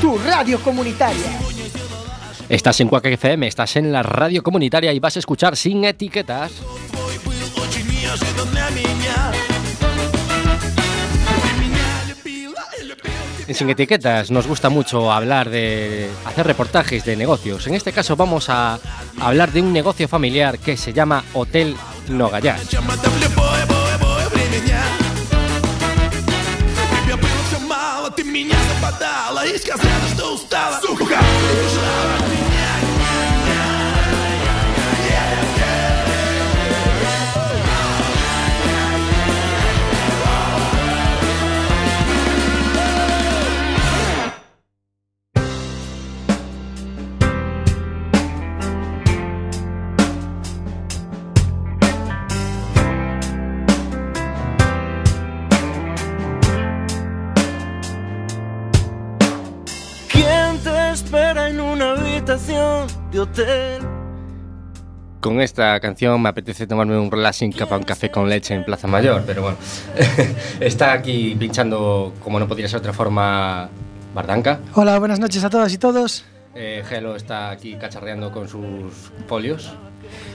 Tu radio comunitaria. Estás en Quack FM, estás en la radio comunitaria y vas a escuchar sin etiquetas. Sin Etiquetas nos gusta mucho hablar de hacer reportajes de negocios. En este caso vamos a hablar de un negocio familiar que se llama Hotel Nogayás. Tala, iskas redus tūs tālāk Sukā! Habitación de hotel? Con esta canción me apetece tomarme un relaxing capa un café con leche en Plaza Mayor, pero bueno, está aquí pinchando, como no podría ser de otra forma, Bardanca. Hola, buenas noches a todas y todos. Eh, Gelo está aquí cacharreando con sus folios.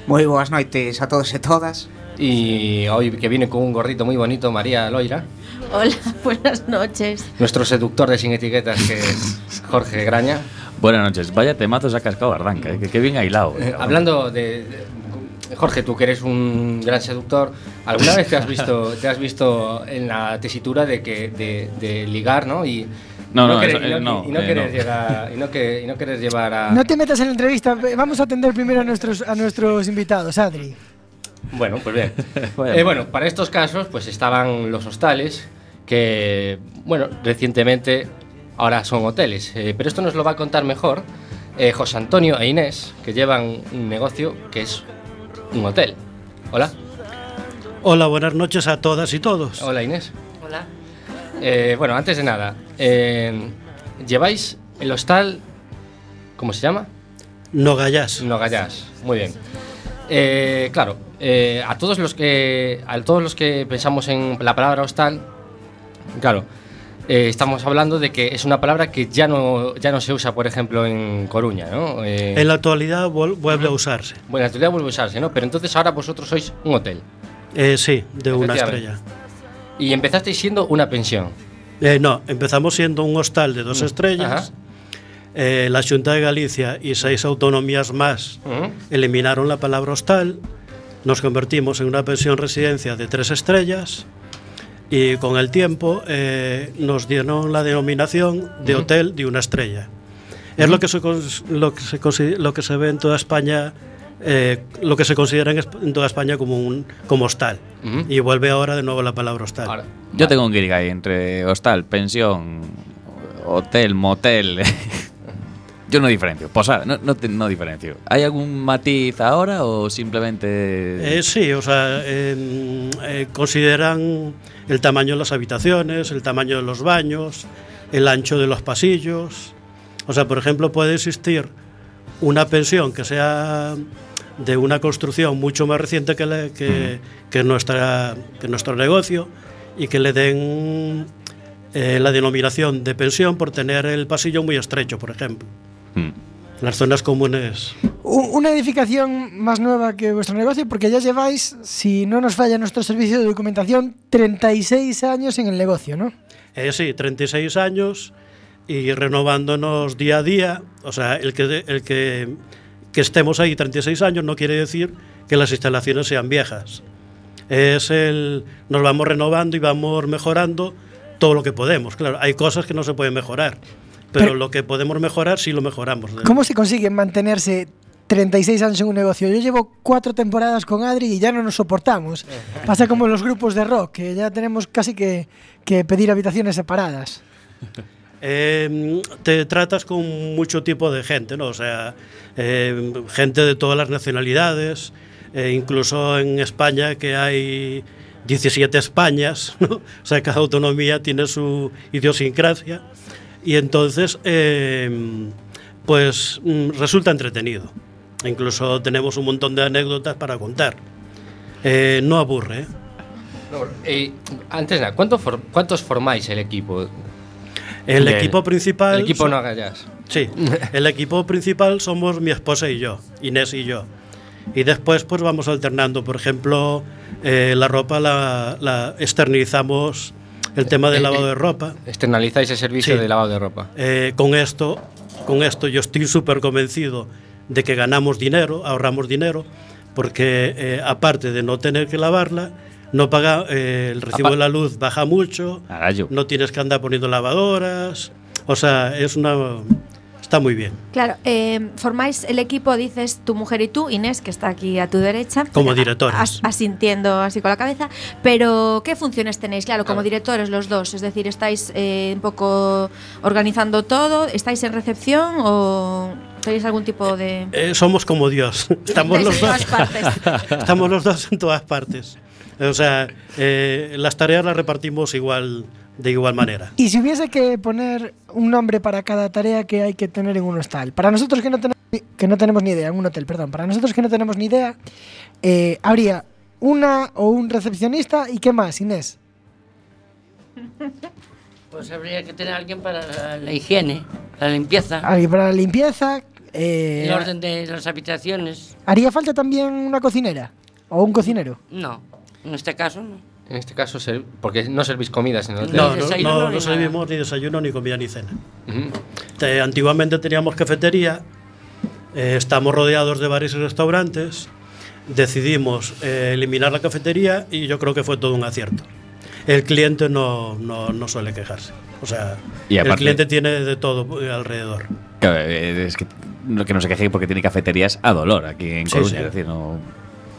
Moi boas noites a todos e todas. Y hoy que viene con un gorrito muy bonito, María Loira, Hola, buenas noches. nuestro seductor de sin etiquetas, que es Jorge Graña. Buenas noches. Vaya temazo se ha cascado Ardanca, ¿eh? que, que bien hilado. Eh, hablando de, de- Jorge, tú que eres un gran seductor, ¿alguna vez te has visto, te has visto en la tesitura de que de, de ligar, ¿no? Y No, eso, eh, no, y no eh, querer no. llegar y no que y no querer llevar a No te metas en la entrevista, vamos a atender primero a nuestros, a nuestros invitados, Adri. Bueno, pues bien. Eh, bueno, para estos casos, pues estaban los hostales, que, bueno, recientemente ahora son hoteles. Eh, pero esto nos lo va a contar mejor eh, José Antonio e Inés, que llevan un negocio que es un hotel. Hola. Hola, buenas noches a todas y todos. Hola, Inés. Hola. Eh, bueno, antes de nada, eh, ¿lleváis el hostal, ¿cómo se llama? No gallas. Nogayás. Muy bien. Eh, claro, eh, a todos los que a todos los que pensamos en la palabra hostal, claro, eh, estamos hablando de que es una palabra que ya no ya no se usa, por ejemplo, en Coruña, ¿no? Eh, En la actualidad vuel- vuelve a usarse. Bueno, en actualidad vuelve a usarse, ¿no? Pero entonces ahora vosotros sois un hotel Eh, sí, de una estrella. y empezasteis siendo una pensión. Eh, no, empezamos siendo un hostal de dos Mm, estrellas. ajá. Eh, la Junta de Galicia y seis autonomías más eliminaron la palabra hostal. Nos convertimos en una pensión residencia de tres estrellas. Y con el tiempo eh, nos dieron la denominación de hotel de una estrella. Es lo que, se, cons- lo, que se, lo que se ve en toda España, eh, lo que se considera en, toda España como, un, como hostal. Y vuelve ahora de nuevo la palabra hostal. Ahora, Yo tengo un gig ahí entre hostal, pensión, hotel, motel. Yo no diferencio. Posada, no, no, te- no diferencio. ¿Hay algún matiz ahora o simplemente.? Eh, sí, o sea, eh, eh, consideran el tamaño de las habitaciones, el tamaño de los baños, el ancho de los pasillos. O sea, por ejemplo, puede existir una pensión que sea de una construcción mucho más reciente que, que, que nuestra, que nuestro negocio y que le den eh, la denominación de pensión por tener el pasillo muy estrecho, por ejemplo. Hmm. Las zonas comunes Una edificación más nueva que vuestro negocio, porque ya lleváis, si no nos falla nuestro servicio de documentación, 36 años en el negocio, ¿no? Eh, sí, 36 años y renovándonos día a día. O sea, el que, el que, que estemos ahí 36 años no quiere decir que las instalaciones sean viejas. Es el, nos vamos renovando y vamos mejorando todo lo que podemos. Claro, hay cosas que no se pueden mejorar, pero, Pero- lo que podemos mejorar sí lo mejoramos. ¿Cómo se consigue mantenerse 36 años en un negocio? Yo llevo cuatro temporadas con Adri y ya no nos soportamos. Pasa como en los grupos de rock, que ya tenemos casi que, que pedir habitaciones separadas. Eh, te tratas con mucho tipo de gente, ¿no? O sea, eh, gente de todas las nacionalidades, eh, incluso en España que hay 17 Españas, ¿no? O sea, cada autonomía tiene su idiosincrasia y entonces, eh, pues mm, resulta entretenido. Incluso tenemos un montón de anécdotas para contar. Eh, no aburre, ¿eh? eh, antes nada, ¿cuánto for- ¿cuántos formáis el equipo? El Del- equipo principal. El equipo no hagas. Sí, el equipo principal somos mi esposa y yo, Inés y yo. Y después pues vamos alternando. Por ejemplo, eh, la ropa la, la externalizamos el tema del Eh, lavado eh, de ropa. Externalizáis el servicio Sí. de lavado de ropa. Eh, con esto, con esto yo estoy súper convencido de que ganamos dinero, ahorramos dinero, porque eh, aparte de no tener que lavarla, no paga eh, el recibo Apa- de la luz baja mucho, Arayo. no tienes que andar poniendo lavadoras, o sea, es una está muy bien. Claro, eh, formáis el equipo, dices tu mujer y tú, Inés, que está aquí a tu derecha. Como directores. as- asintiendo así con la cabeza. Pero, ¿qué funciones tenéis? Claro, como directores los dos. Es decir, ¿estáis eh, un poco organizando todo? ¿Estáis en recepción o tenéis algún tipo de...? Eh, somos como Dios, estamos los dos, estamos los dos en todas partes. O sea, eh, las tareas las repartimos igual de igual manera. Y si hubiese que poner un nombre para cada tarea que hay que tener en un hostal, para nosotros que no tenemos, ni- que no tenemos ni idea, en un hotel, perdón, para nosotros que no tenemos ni idea, eh, habría una o un recepcionista y qué más, Inés. Pues habría que tener alguien para la, la higiene, la limpieza, Alguien para la limpieza. eh, el orden de las habitaciones. ¿Haría falta también una cocinera o un cocinero? No, en este caso no. En este caso, ser- porque no servís el hotel. No, no, desayuno no, no servimos ni desayuno, ni comida, ni cena. Ujú. Te- antiguamente teníamos cafetería, eh, estamos rodeados de bares y restaurantes, decidimos eh, eliminar la cafetería y yo creo que fue todo un acierto. El cliente no, no, no suele quejarse. O sea, Y el aparte- cliente tiene de todo eh, alrededor. Claro, eh, es que no, que no se queje porque tiene cafeterías a dolor aquí en Sí, Coruña. sí. Es decir, no.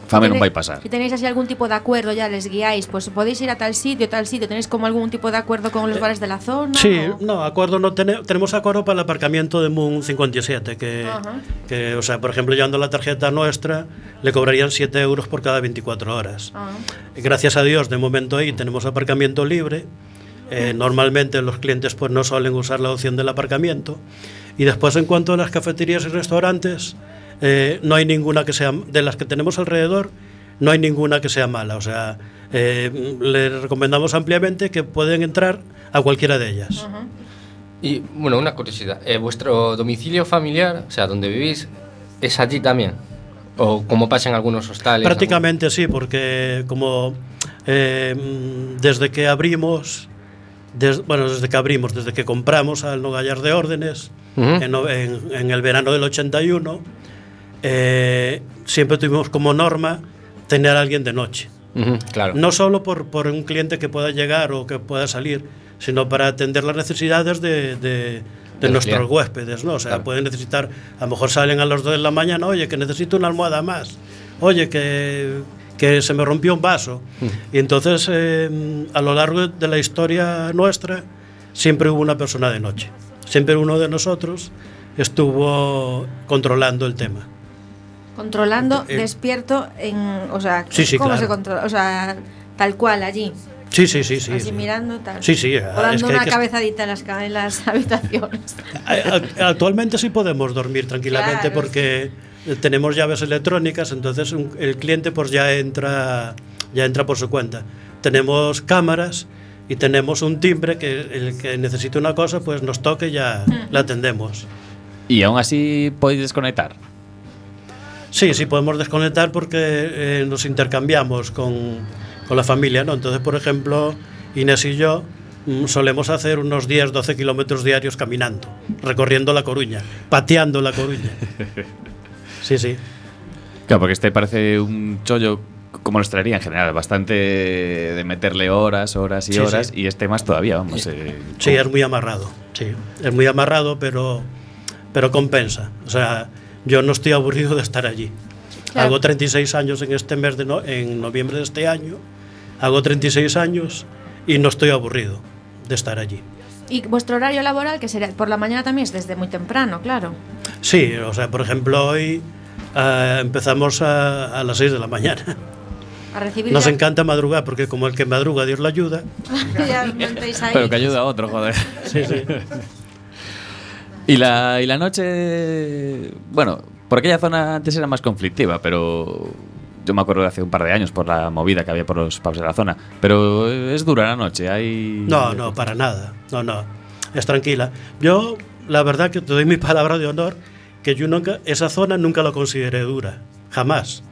Fame no Tenéis- va a pasar. Si tenéis así algún tipo de acuerdo, ya les guiáis, pues podéis ir a tal sitio, tal sitio. ¿Tenéis como algún tipo de acuerdo con los bares de la zona? Sí, o- no, acuerdo no tene- tenemos acuerdo para el aparcamiento de Moon 57, que, Ajá. que, o sea, por ejemplo, llevando la tarjeta nuestra, le cobrarían 7 euros por cada 24 horas. Ah. Gracias a Dios, de momento ahí tenemos aparcamiento libre. Eh, normalmente los clientes pues no suelen usar la opción del aparcamiento. Y después en cuanto a las cafeterías y restaurantes, eh, no hay ninguna que sea, de las que tenemos alrededor, no hay ninguna que sea mala. O sea, eh, les recomendamos ampliamente que pueden entrar a cualquiera de ellas. Y bueno, una curiosidad. eh, ¿Vuestro domicilio familiar, o sea, donde vivís, es allí también? ¿O como pasa en algunos hostales? Prácticamente sí, porque como eh, desde que abrimos, des- bueno, desde que abrimos, desde que compramos al Nogallar de Órdenes, no- en- en el verano del 81, eh, siempre tuvimos como norma tener a alguien de noche. Ujú, claro. No solo por, por un cliente que pueda llegar o que pueda salir, sino para atender las necesidades de, de- de nuestros huéspedes, ¿no? O sea, Claro. pueden necesitar, a lo mejor salen a las 2 de la mañana, oye, que necesito una almohada más, oye, que, que se me rompió un vaso. Y entonces, eh, a lo largo de la historia nuestra, siempre hubo una persona de noche. Siempre uno de nosotros estuvo controlando el tema. Controlando, Eh, despierto, en, o sea, Sí, sí, ¿cómo claro. se controla? O sea, tal cual allí, Sí, sí, sí, sí. así sí. mirando, tal. Sí, sí, O es dando que una que- cabezadita en las, en las habitaciones. Actualmente sí podemos dormir tranquilamente Claro. porque tenemos llaves electrónicas, entonces un- el cliente pues ya entra, ya entra por su cuenta. Tenemos cámaras y tenemos un timbre que el que necesite una cosa pues nos toque y ya la atendemos. Y aún así podéis desconectar. Sí, sí podemos desconectar porque eh, nos intercambiamos con, con la familia, ¿no? Entonces, por ejemplo, Inés y yo mm, solemos hacer unos 10, 12 kilómetros diarios caminando, recorriendo La Coruña, pateando La Coruña. Sí, sí. Claro, porque este parece un chollo como lo traería en general, bastante de meterle horas, horas y Sí, horas, sí. y este más todavía, vamos. eh, Sí, es muy amarrado. Sí, es muy amarrado, pero, pero compensa. O sea, yo no estoy aburrido de estar allí. Claro. Hago 36 años en este mes de no- en noviembre de este año. Hago 36 años y no estoy aburrido de estar allí. Y vuestro horario laboral, que sería por la mañana también es desde muy temprano, claro. Sí, o sea, por ejemplo, hoy ah, empezamos a, a las 6 de la mañana. A recibir Nos ya- encanta madrugar porque como el que madruga Dios le ayuda. ya montáis ahí. Pero que ayuda a otro, joder. Sí, sí. Y la, y la noche, bueno, por aquella zona antes era más conflictiva, pero yo me acuerdo de hace un par de años por la movida que había por los pubs de la zona. Pero es dura la noche, hay... No, no, para nada. No, no. es tranquila. Yo, la verdad que te doy mi palabra de honor, que yo nunca, esa zona nunca la consideré dura, jamás.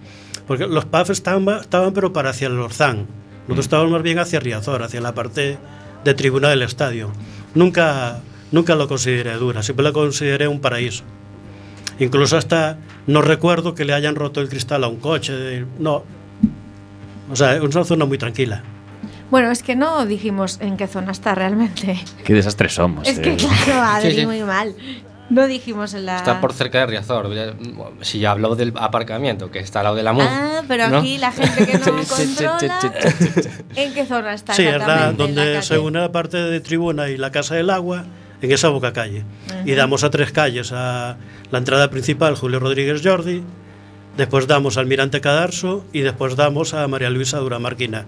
Porque los pubs estaban, estaban pero para hacia el Orzán. Nosotros estábamos más bien hacia Riazor, hacia la parte de tribuna del estadio. Nunca, nunca lo consideré dura, siempre la consideré un paraíso. Incluso hasta no recuerdo que le hayan roto el cristal a un coche. de- No. O sea, es una zona muy tranquila. Bueno, es que no dijimos en qué zona está realmente. Qué desastres somos. Es que eh. claro, Adri, Sí, sí. muy mal. No dijimos en la. Está por cerca de Riazor. Si ya habló del aparcamiento, que está al lado de la MUN. Ah, pero ¿no? aquí la gente que no controla. ¿En qué zona está Sí, exactamente? en la donde calle? se une la parte de tribuna y la Casa del Agua, en esa boca calle. Y damos a tres calles, a la entrada principal, Julio Rodríguez Jordi, después damos a Almirante Cadarso y después damos a María Luisa Duramarquina.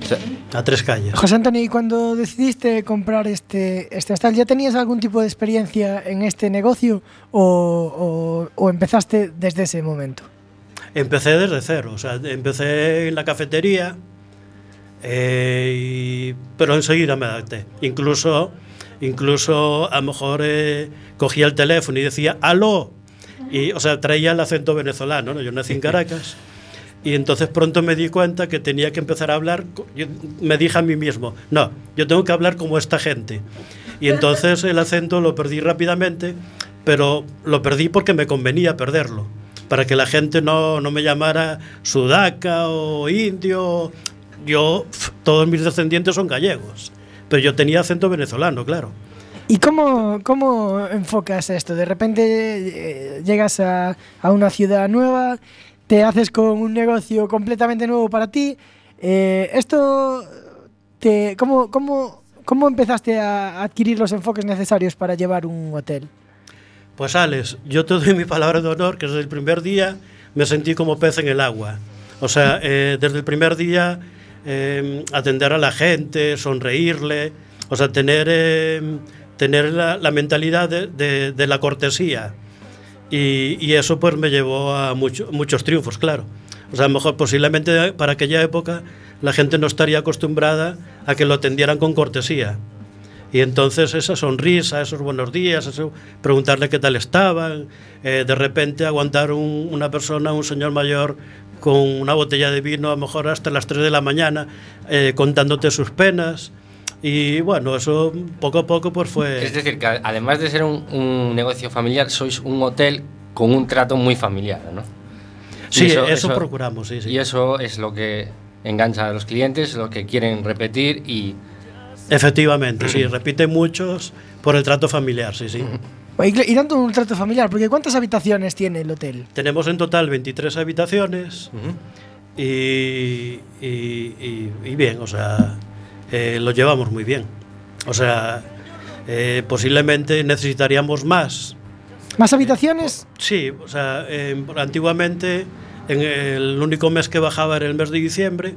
Sí. A tres calles. José Antonio, ¿y cuando decidiste comprar este, este hostal, ya tenías algún tipo de experiencia en este negocio o, o- o empezaste desde ese momento? Empecé desde cero, o sea, empecé en la cafetería, eh, y- pero enseguida me adapté. Incluso, incluso a lo mejor eh, cogía el teléfono y decía ¡Aló! Y, o sea, traía el acento venezolano, ¿no? Yo nací en Caracas. Y entonces pronto me di cuenta que tenía que empezar a hablar, yo me dije a mí mismo, no, yo tengo que hablar como esta gente. Y entonces el acento lo perdí rápidamente, pero lo perdí porque me convenía perderlo, para que la gente no, no me llamara sudaca o indio. Yo, todos mis descendientes son gallegos, pero yo tenía acento venezolano, claro. ¿Y cómo, cómo enfocas esto? De repente eh, llegas a, a una ciudad nueva, te haces con un negocio completamente nuevo para ti. eh, ¿Esto te, cómo, cómo, cómo empezaste a adquirir los enfoques necesarios para llevar un hotel? Pues Alex, yo te doy mi palabra de honor que desde el primer día me sentí como pez en el agua. O sea, eh, desde el primer día eh, atender a la gente, sonreírle, o sea, tener, eh, tener la, mentalidad de, de- la cortesía. Y, eso pues me llevó a mucho- muchos triunfos, claro. O sea, a lo mejor posiblemente para aquella época la gente no estaría acostumbrada a que lo atendieran con cortesía. Y entonces esa sonrisa, esos buenos días, eso, preguntarle qué tal estaban, eh, de repente aguantar un- una persona, un señor mayor, con una botella de vino a lo mejor hasta las 3 de la mañana, eh, contándote sus penas. Y bueno, eso poco a poco pues fue... Es decir, que a- además de ser un, un negocio familiar, sois un hotel con un trato muy familiar, ¿no? sí, Y eso, procuramos, sí, sí. Y eso es lo que engancha a los clientes, lo que quieren repetir y Efectivamente, sí, repite muchos por el trato familiar, sí, sí. Y, tanto un trato familiar, porque ¿cuántas habitaciones tiene el hotel? Tenemos en total 23 habitaciones y, y- y- y bien, o sea, eh, lo llevamos muy bien. O sea, eh, posiblemente necesitaríamos más. ¿Más habitaciones? Sí, o sea, eh, antiguamente en el único mes que bajaba era el mes de diciembre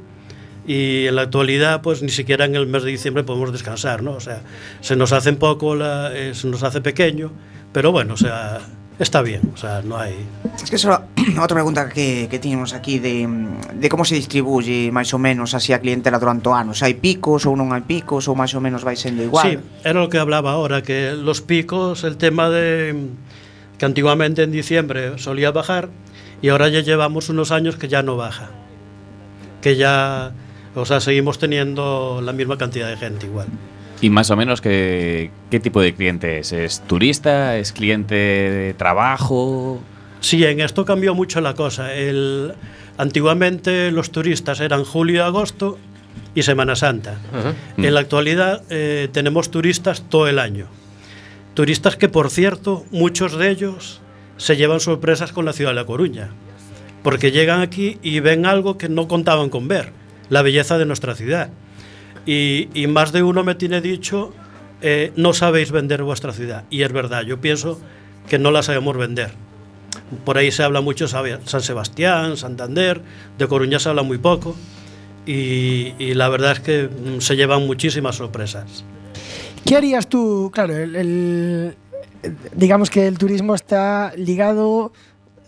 y en la actualidad pues ni siquiera en el mes de diciembre podemos descansar, ¿no? O sea, se nos hace poco, la- eh, se nos hace pequeño, Pero bueno, o sea, está bien, o sea, no hay... Es que só outra pregunta que, que tiñamos aquí de, de como se distribuye máis ou menos así a clientela durante o ano, se hai picos ou non hai picos ou máis ou menos vai sendo igual. Sí, era o que hablaba ahora, que los picos, el tema de que antiguamente en diciembre solía bajar y ahora ya llevamos unos años que ya no baja, que ya, o sea, seguimos teniendo la misma cantidad de gente igual. Y más o menos, ¿qué, qué tipo de cliente es? ¿Es turista? ¿Es cliente de trabajo? Sí, en esto cambió mucho la cosa. El, antiguamente los turistas eran julio y agosto y Semana Santa. En la actualidad eh, tenemos turistas todo el año. Turistas que, por cierto, muchos de ellos se llevan sorpresas con la ciudad de La Coruña, porque llegan aquí y ven algo que no contaban con ver, la belleza de nuestra ciudad. Y, más de uno me tiene dicho, eh, no sabéis vender vuestra ciudad. Y es verdad, yo pienso que no la sabemos vender. Por ahí se habla mucho San Sebastián, Santander, de Coruña se habla muy poco. Y, la verdad es que mm, se llevan muchísimas sorpresas. ¿Qué harías tú? Claro, digamos que el turismo está ligado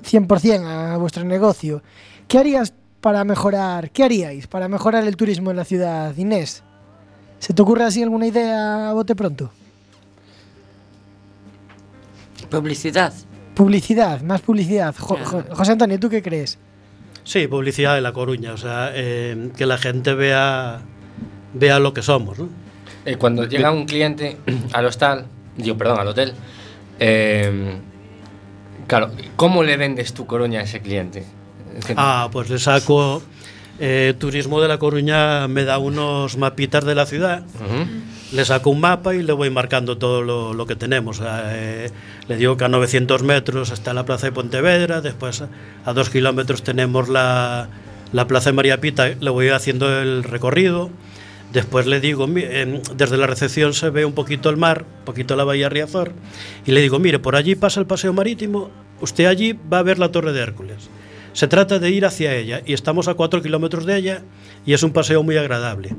100% a vuestro negocio. ¿Qué harías para mejorar? ¿Qué haríais para mejorar el turismo en la ciudad, Inés? ¿Se te ocurre así alguna idea a bote pronto? Publicidad. Publicidad, más publicidad. Jo- jo- José Antonio, ¿tú qué crees? Sí, publicidad de La Coruña, o sea, eh, que la gente vea, vea lo que somos, ¿no? Eh, cuando llega un cliente al hostal, digo, perdón, al hotel, eh, claro, ¿cómo le vendes tu Coruña a ese cliente? Ah, pues le saco. Eh, Turismo de La Coruña me da unos mapitas de la ciudad. Le saco un mapa y le voy marcando todo lo, lo que tenemos. Eh, le digo que a 900 metros está la plaza de Pontevedra, después a dos kilómetros tenemos la, la plaza de María Pita, le voy haciendo el recorrido. Después le digo, desde la recepción se ve un poquito el mar, un poquito la bahía Riazor, y le digo, mire, por allí pasa el paseo marítimo, usted allí va a ver la Torre de Hércules. Se trata de ir hacia ella y estamos a cuatro kilómetros de ella y es un paseo muy agradable.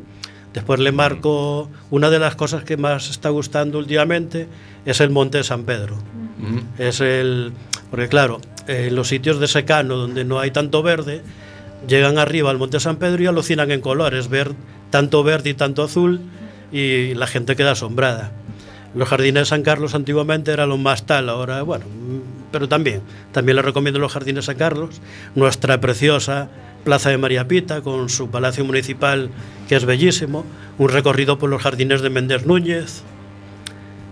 Después le marco una de las cosas que más está gustando últimamente es el Monte de San Pedro. Ujú. Es el porque claro, en los sitios de secano donde no hay tanto verde, llegan arriba al Monte San Pedro y alucinan en colores, ver tanto verde y tanto azul y la gente queda asombrada. Los jardines de San Carlos antiguamente eran lo más tal, ahora bueno, pero también, también les recomiendo los jardines San Carlos, nuestra preciosa Plaza de María Pita con su palacio municipal que es bellísimo, un recorrido por los jardines de Méndez Núñez,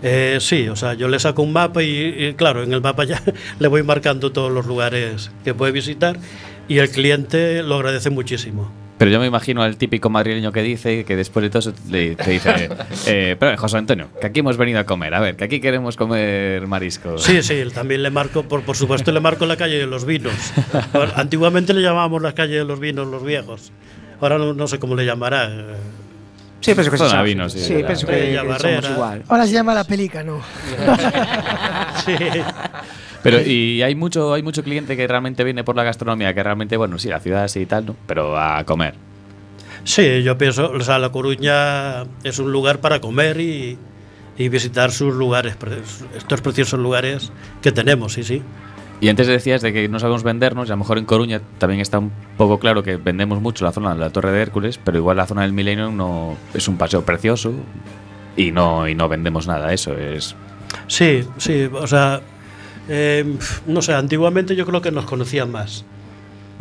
eh, sí, o sea, yo le saco un mapa y, claro, en el mapa ya le voy marcando todos los lugares que puede visitar y el cliente lo agradece muchísimo. Pero yo me imagino al típico madrileño que dice que después de todo eso le, te dice, eh, pero José Antonio, que aquí hemos venido a comer, a ver, que aquí queremos comer mariscos. Sí, sí, también le marco, por, por supuesto le marco la calle de los vinos. Antiguamente le llamábamos la calle de los vinos los viejos. Ahora no, no sé cómo le llamará. eh, Sí, penso que Zona vino, sí. sí penso que, somos igual. Ahora se llama la pelica, ¿no? Sí. Pero y hay mucho, hay mucho cliente que realmente viene por la gastronomía, que realmente, bueno, sí, la ciudad sí y tal, ¿no? Pero a comer. Sí, yo pienso, o sea, La Coruña es un lugar para comer y, y visitar sus lugares, estos preciosos lugares que tenemos, sí, sí. Y antes decías de que no sabemos vendernos, y a lo mejor en Coruña también está un poco claro que vendemos mucho la zona de la Torre de Hércules, pero igual la zona del Millennium no es un paseo precioso y no, y no vendemos nada. Eso es. Sí, sí, o sea, eh, no sé, antiguamente yo creo que nos conocían más.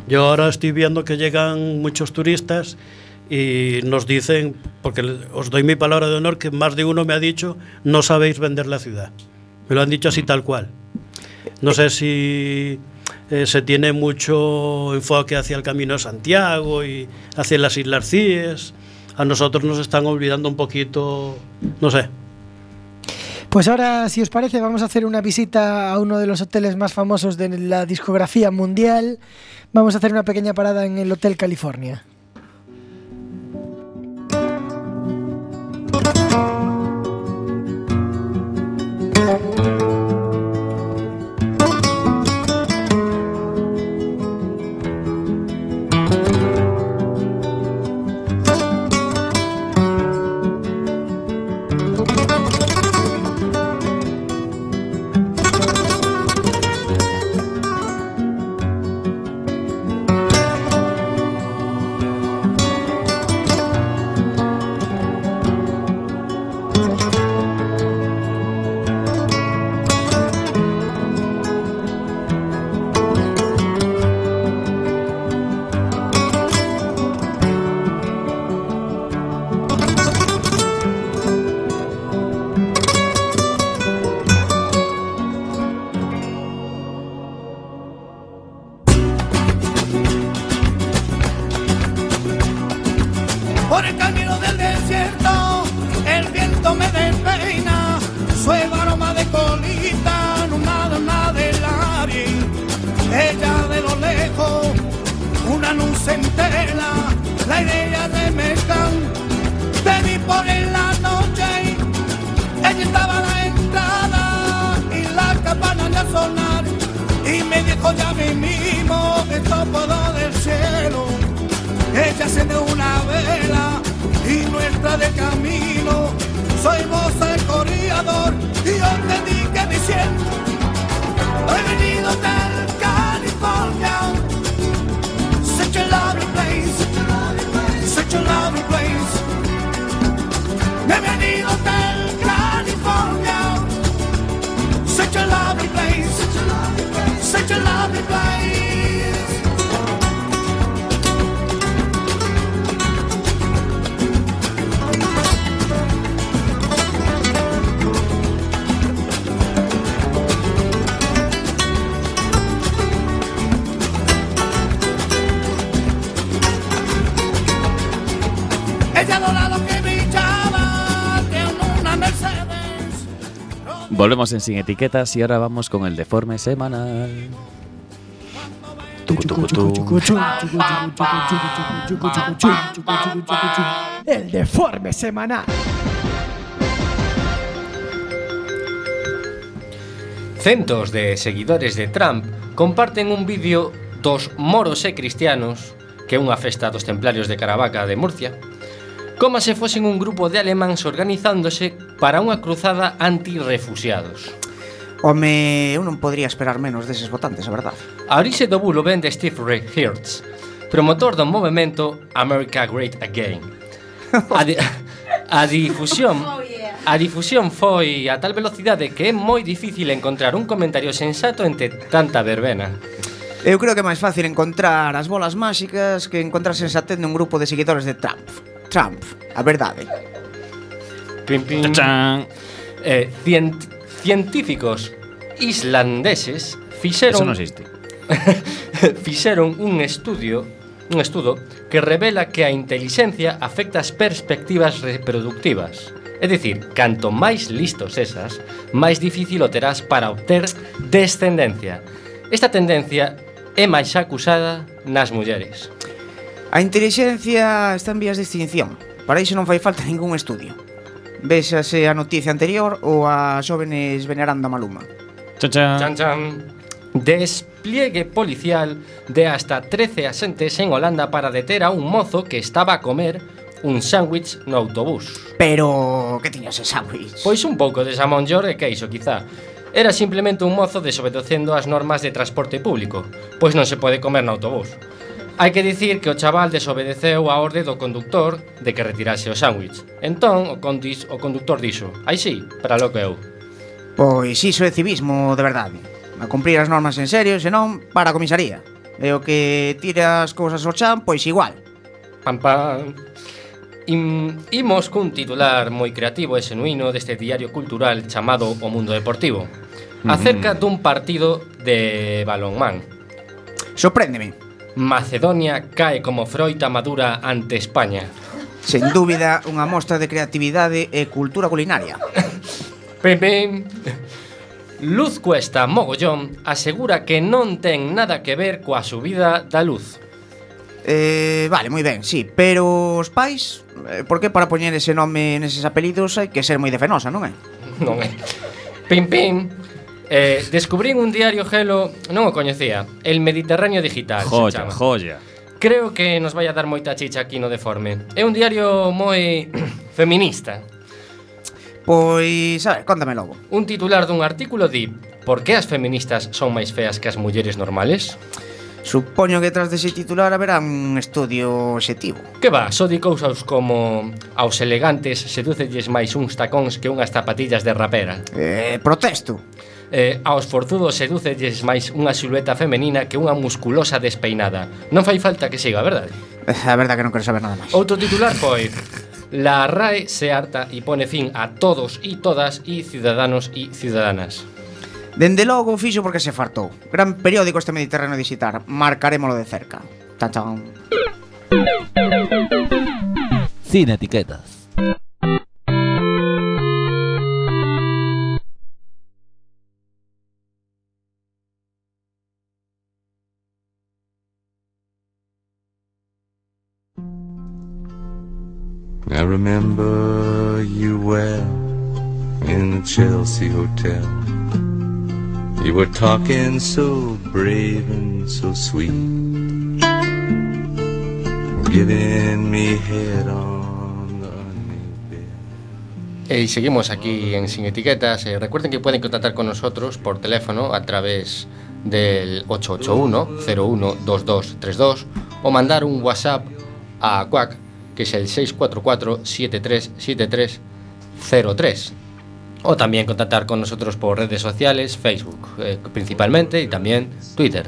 Yo ahora estoy viendo que llegan muchos turistas y nos dicen, porque os doy mi palabra de honor, que más de uno me ha dicho, no sabéis vender la ciudad. Me lo han dicho así tal cual. No sé si eh, se tiene mucho enfoque hacia el Camino de Santiago y hacia las Islas Cíes. A nosotros nos están olvidando un poquito, no sé, Pues ahora, si os parece, vamos a hacer una visita a uno de los hoteles más famosos de la discografía mundial. Vamos a hacer una pequeña parada en el Hotel California. Y me dijo ya mismo que todo del cielo. Ella enciende una vela y nuestra de camino. Soy vos el corredor y yo te dije diciendo, he venido Volvemos en Sin Etiquetas y ahora vamos con el deforme semanal. El deforme semanal. Centos de seguidores de Trump comparten un vídeo dos moros e cristianos que unha festa dos templarios de Caravaca de Murcia como se fosen un grupo de alemáns organizándose para unha cruzada antirrefugiados. Home, eu non podría esperar menos deses votantes, a verdade. A orixe do bulo vende Steve Ray Hertz, promotor do movimento America Great Again. A, di a difusión. Oh, a difusión foi a tal velocidade que é moi difícil encontrar un comentario sensato entre tanta verbena. Eu creo que é máis fácil encontrar as bolas máxicas que encontrar sensatez nun grupo de seguidores de Trump. Trump, a verdade. Pim, pim. Chachán. Eh, cien científicos islandeses fixeron Eso non existe. fixeron un estudio un estudo que revela que a intelixencia afecta as perspectivas reproductivas. É dicir, canto máis listos esas, máis difícil o terás para obter descendencia. Esta tendencia é máis acusada nas mulleres. A intelixencia está en vías de extinción. Para iso non fai falta ningún estudio. Véxase a noticia anterior ou a xóvenes venerando a Maluma. Chan, chan. Chan, chan. Despliegue policial de hasta 13 asentes en Holanda para deter a un mozo que estaba a comer un sándwich no autobús. Pero que tiña ese sándwich? Pois un pouco de xamón york e queixo, quizá. Era simplemente un mozo desobedecendo as normas de transporte público, pois non se pode comer no autobús. Hai que dicir que o chaval desobedeceu a orde do conductor de que retirase o sándwich. Entón, o, condis, o conductor dixo, aí sí, para lo que eu. Pois iso é civismo de verdade. A cumprir as normas en serio, senón para a comisaría. E o que tira as cousas ao chan, pois igual. Pam, pam. Im, imos cun titular moi creativo e xenuíno deste diario cultural chamado O Mundo Deportivo. Acerca dun partido de balonmán. Sorpréndeme. Macedonia cae como froita madura ante España. Sen dúbida, unha mostra de creatividade e cultura culinaria. Pim, pim. Luz Cuesta Mogollón asegura que non ten nada que ver coa subida da luz. Eh, vale, moi ben, sí, pero os pais, eh, por que para poñer ese nome neses apelidos hai que ser moi defenosa, non é? Non é. Pim, pim. Eh, descubrín un diario gelo, non o coñecía, El Mediterráneo Digital, Joya, se chama. joya. Creo que nos vai a dar moita chicha aquí no Deforme. É un diario moi feminista. Pois, a ver, contame logo. Un titular dun artículo di Por que as feministas son máis feas que as mulleres normales? Supoño que tras dese titular haberá un estudio objetivo. Que va, só di cousas como aos elegantes sedúcelles máis uns tacóns que unhas zapatillas de rapera. Eh, protesto eh, aos forzudos sedúcelles máis unha silueta femenina que unha musculosa despeinada. Non fai falta que siga, verdade? Eh, a verdade que non quero saber nada máis. Outro titular foi... La RAE se harta e pone fin a todos e todas e ciudadanos e ciudadanas. Dende logo fixo porque se fartou. Gran periódico este Mediterráneo digitar. Marcarémolo de cerca. Tachán. Sin etiquetas. Remember you well in the Chelsea Hotel. You were talking so brave and so sweet, giving me head on. Y seguimos aquí en Sin Etiquetas. Eh, recuerden que pueden contactar con nosotros por teléfono a través del 881-012232 o mandar un WhatsApp a Quack, que es el 644-737303. O también contactar con nosotros por redes sociales, Facebook eh, principalmente y también Twitter.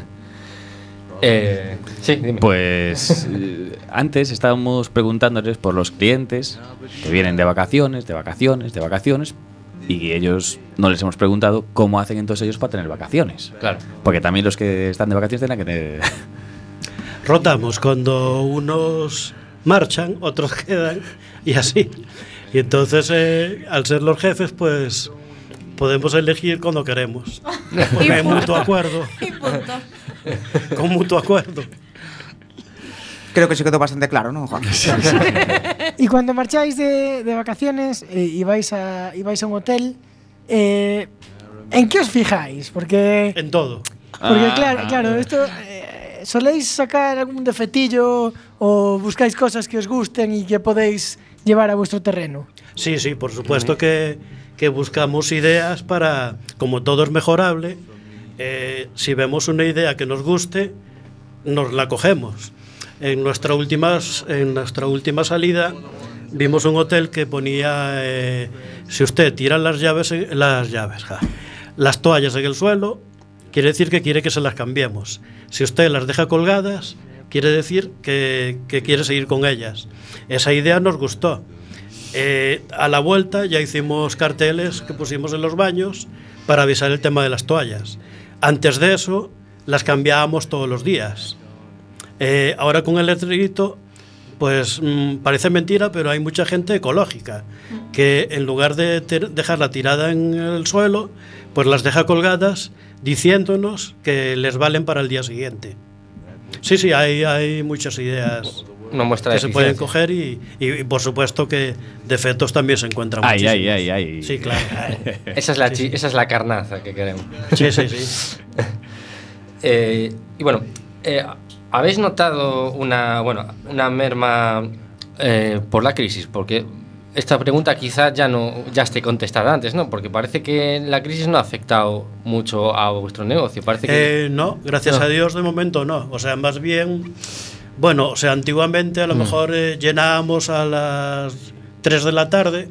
Eh, sí, dime. Pues eh, antes estábamos preguntándoles por los clientes que vienen de vacaciones, de vacaciones, de vacaciones, y ellos no les hemos preguntado cómo hacen entonces ellos para tener vacaciones. Claro. Porque también los que están de vacaciones tienen que tener... Rotamos cuando unos marchan, otros quedan y así. Y entonces, eh, al ser los jefes, pues podemos elegir cuando queremos. Porque hay mutuo acuerdo. Con mutuo acuerdo. Creo que se quedó bastante claro, ¿no, Juan? Y cuando marcháis de, de vacaciones eh, y, vais a, y vais a un hotel, eh, ¿en qué os fijáis? Porque, En todo. porque Ah, claro, ah, claro, esto eh, soléis sacar algún defetillo o buscáis cosas que os gusten y que podéis llevar a vuestro terreno. Sí, sí, por supuesto que, que buscamos ideas para, como todo es mejorable, eh, si vemos una idea que nos guste, nos la cogemos. En nuestra última, en nuestra última salida vimos un hotel que ponía, eh, si usted tira las llaves, las llaves, ja, las toallas en el suelo, quiere decir que quiere que se las cambiemos. Si usted las deja colgadas, quiere decir que, quiere seguir con ellas. Esa idea nos gustó. Eh, a la vuelta ya hicimos carteles que pusimos en los baños para avisar el tema de las toallas. Antes de eso, las cambiábamos todos los días. Eh, ahora con el letrerito, pues mm, parece mentira, pero hay mucha gente ecológica que en lugar de dejarla tirada en el suelo, pues las deja colgadas diciéndonos que les valen para el día siguiente. Sí, sí, hay, hay muchas ideas Una muestra que de se pueden coger y, y- y, por supuesto que defectos también se encuentran Ay, ay, muchísimos. ay, ay. Sí, claro. Esa es la, chi- esa es la carnaza que queremos. Sí, sí, sí. Eh, y bueno, eh, ¿habéis notado una, bueno, una merma eh, por la crisis? Porque esta pregunta quizás ya no ya esté contestada antes, ¿no? Porque parece que la crisis no ha afectado mucho a vuestro negocio. Parece que Eh, no, gracias No. a Dios de momento no. O sea, más bien, bueno, o sea, antiguamente a lo mejor eh, llenábamos a las 3 de la tarde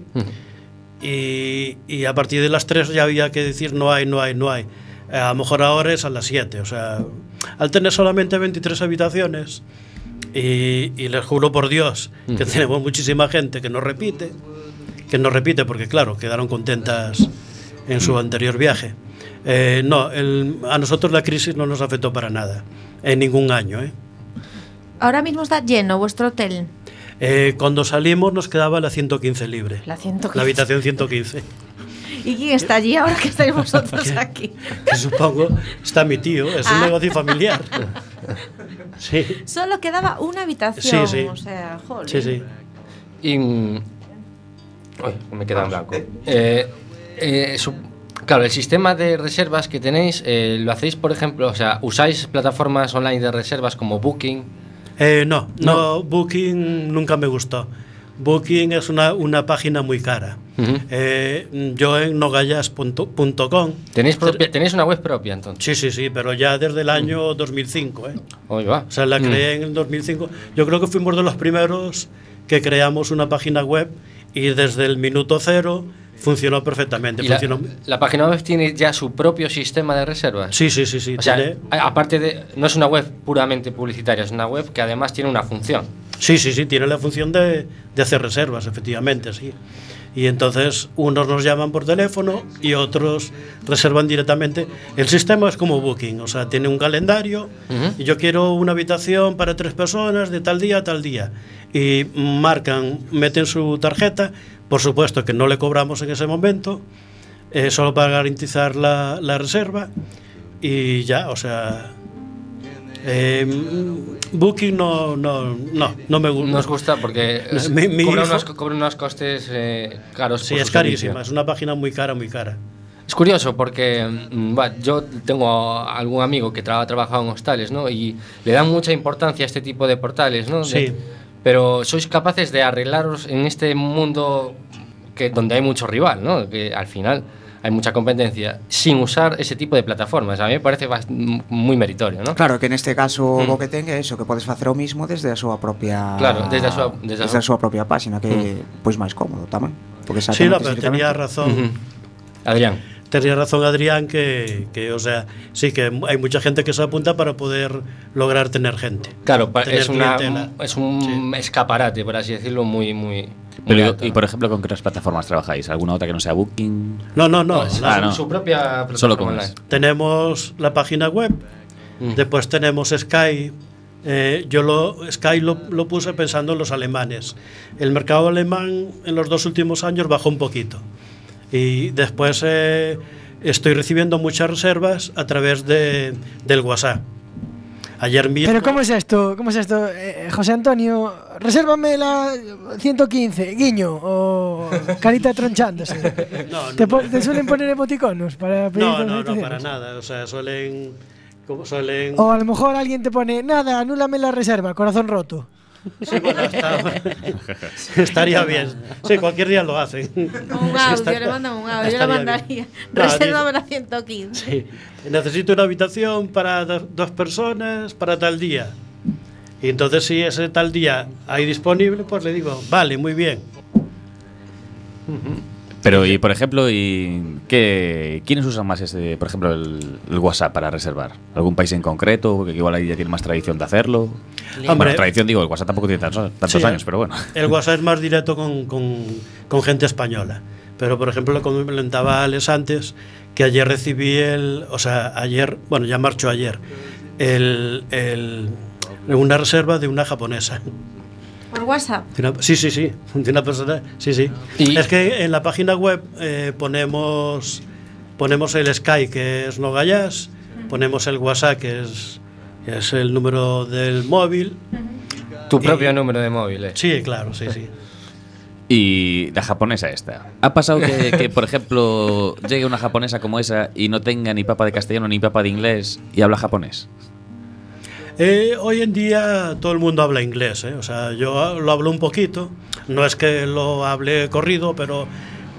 y, y a partir de las 3 ya había que decir no hay, no hay, no hay. A lo mejor ahora es a las 7. O sea, al tener solamente 23 habitaciones y, y les juro por Dios que tenemos muchísima gente que nos repite, que nos repite porque claro, quedaron contentas en su anterior viaje. Eh, no, el- a nosotros la crisis no nos afectó para nada, en ningún año. ¿eh? Ahora mismo está lleno vuestro hotel. Eh, cuando salimos nos quedaba la 115 libre, La 115. la habitación 115, ¿Y quién está allí ahora que estáis vosotros aquí? que supongo está mi tío, es un Ah. negocio familiar. Sí, Solo quedaba una habitación. Sí, sí. O sea, joder. sí, sí. Y, mm, uy, me queda en blanco. Eh, eh, su- claro, el sistema de reservas que tenéis, eh, ¿lo hacéis, por ejemplo, o sea, usáis plataformas online de reservas como Booking? Eh, no, no, Booking nunca me gustó. Booking es una, una página muy cara. Ujú. Eh, yo en nogallas.com. ¿Tenéis, propia- ¿Tenéis una web propia entonces? Sí, sí, sí, pero ya desde el año 2005. ¿eh? Hoy va. O sea, la creé en el 2005. Yo creo que fuimos de los primeros que creamos una página web y desde el minuto cero funcionó perfectamente. ¿Y la, Funcionó- la página web tiene ya su propio sistema de reservas? Sí, sí, sí, sí. O sea, tiene- a- aparte de. No es una web puramente publicitaria, es una web que además tiene una función. Sí, sí, sí, tiene la función de, de hacer reservas, efectivamente, sí. Y entonces unos nos llaman por teléfono y otros reservan directamente. El sistema es como Booking, o sea, tiene un calendario y yo quiero una habitación para tres personas de tal día a tal día. Y marcan, meten su tarjeta, por supuesto que no le cobramos en ese momento, eh, solo para garantizar la, la reserva y ya, o sea... eh, Booking no, no, no, no me gusta. Nos gusta porque Mi- mi cobra, hijo- unos, cobra unos costes eh, caros. Sí, es carísima, servicio. es una página muy cara, muy cara. Es curioso porque mm, yo tengo algún amigo que tra- ha trabajado en hostales, ¿no? Y le dan mucha importancia a este tipo de portales, ¿no? De- Sí. pero sois capaces de arreglaros en este mundo que donde hay mucho rival, ¿no? Que al final hay mucha competencia sin usar ese tipo de plataformas. A mí me parece bast- muy meritorio, ¿no? Claro que neste caso Mm. o que ten é eso, que podes facer o mismo desde a súa propia Claro, desde a súa- desde desde a súa- súa propia página que pois máis cómodo tamén, porque Sí, no, pero tenía razón. Adrián. Tenía razón Adrián que, que, o sea, sí que hay mucha gente que se apunta para poder lograr tener gente. Claro, Tener es, una, es un escaparate, por así decirlo, muy, muy. Pero, alto, y ¿no? por ejemplo, ¿con qué otras plataformas trabajáis? ¿Alguna otra que no sea Booking? No, no, no. No, la- Ah, no. su propia plataforma Solo con online. Tenemos la página web, Mm. después tenemos Sky. Eh, yo lo, Sky lo, lo puse pensando en los alemanes. El mercado alemán en los dos últimos años bajó un poquito. Y después eh, estoy recibiendo muchas reservas a través de, del WhatsApp. Ayer mismo. Pero ¿cómo es esto? ¿Cómo es esto? Eh, José Antonio, resérvame la 115, guiño, o carita tronchándose. No, no, ¿Te, no. ¿Te, suelen poner emoticonos para pedir No, no, no, para nada. O sea, suelen, como suelen... O a lo mejor alguien te pone, nada, anúlame la reserva, corazón roto. Sí, bueno, está, estaría bien. Sí, cualquier día lo hacen. Un audio, le mandan un audio, yo le mandaría. Reserva para 115. Sí. Necesito una habitación para dos personas para tal día. Y entonces si ese tal día hay disponible, pues le digo, vale, muy bien. Pero, y por ejemplo, ¿y qué, ¿quiénes usan más, ese, por ejemplo, el, el WhatsApp para reservar? ¿Algún país en concreto? Que igual ahí ya tiene más tradición de hacerlo. Hombre. Bueno, tradición digo, el WhatsApp tampoco tiene tantos, tantos Sí, años, pero bueno. El WhatsApp es más directo con, con- con gente española. Pero, por ejemplo, como me comentaba Alex antes, que ayer recibí el. O sea, ayer, bueno, ya marchó ayer, el, el- una reserva de una japonesa. Por WhatsApp. Una- sí, sí, sí, de una persona. Sí, sí. Es que en la página web eh, ponemos, ponemos el Sky, que es Nogayas, ponemos el WhatsApp, que es, que es el número del móvil. Tu Y- propio número de móvil. eh. Sí, claro, sí, sí. Y la japonesa esta. ¿Ha pasado que, que, por ejemplo, llegue una japonesa como esa y no tenga ni papa de castellano ni papa de inglés y habla japonés? Eh, hoy en día todo el mundo habla inglés, ¿eh? o sea, yo lo hablo un poquito, no es que lo hable corrido, pero,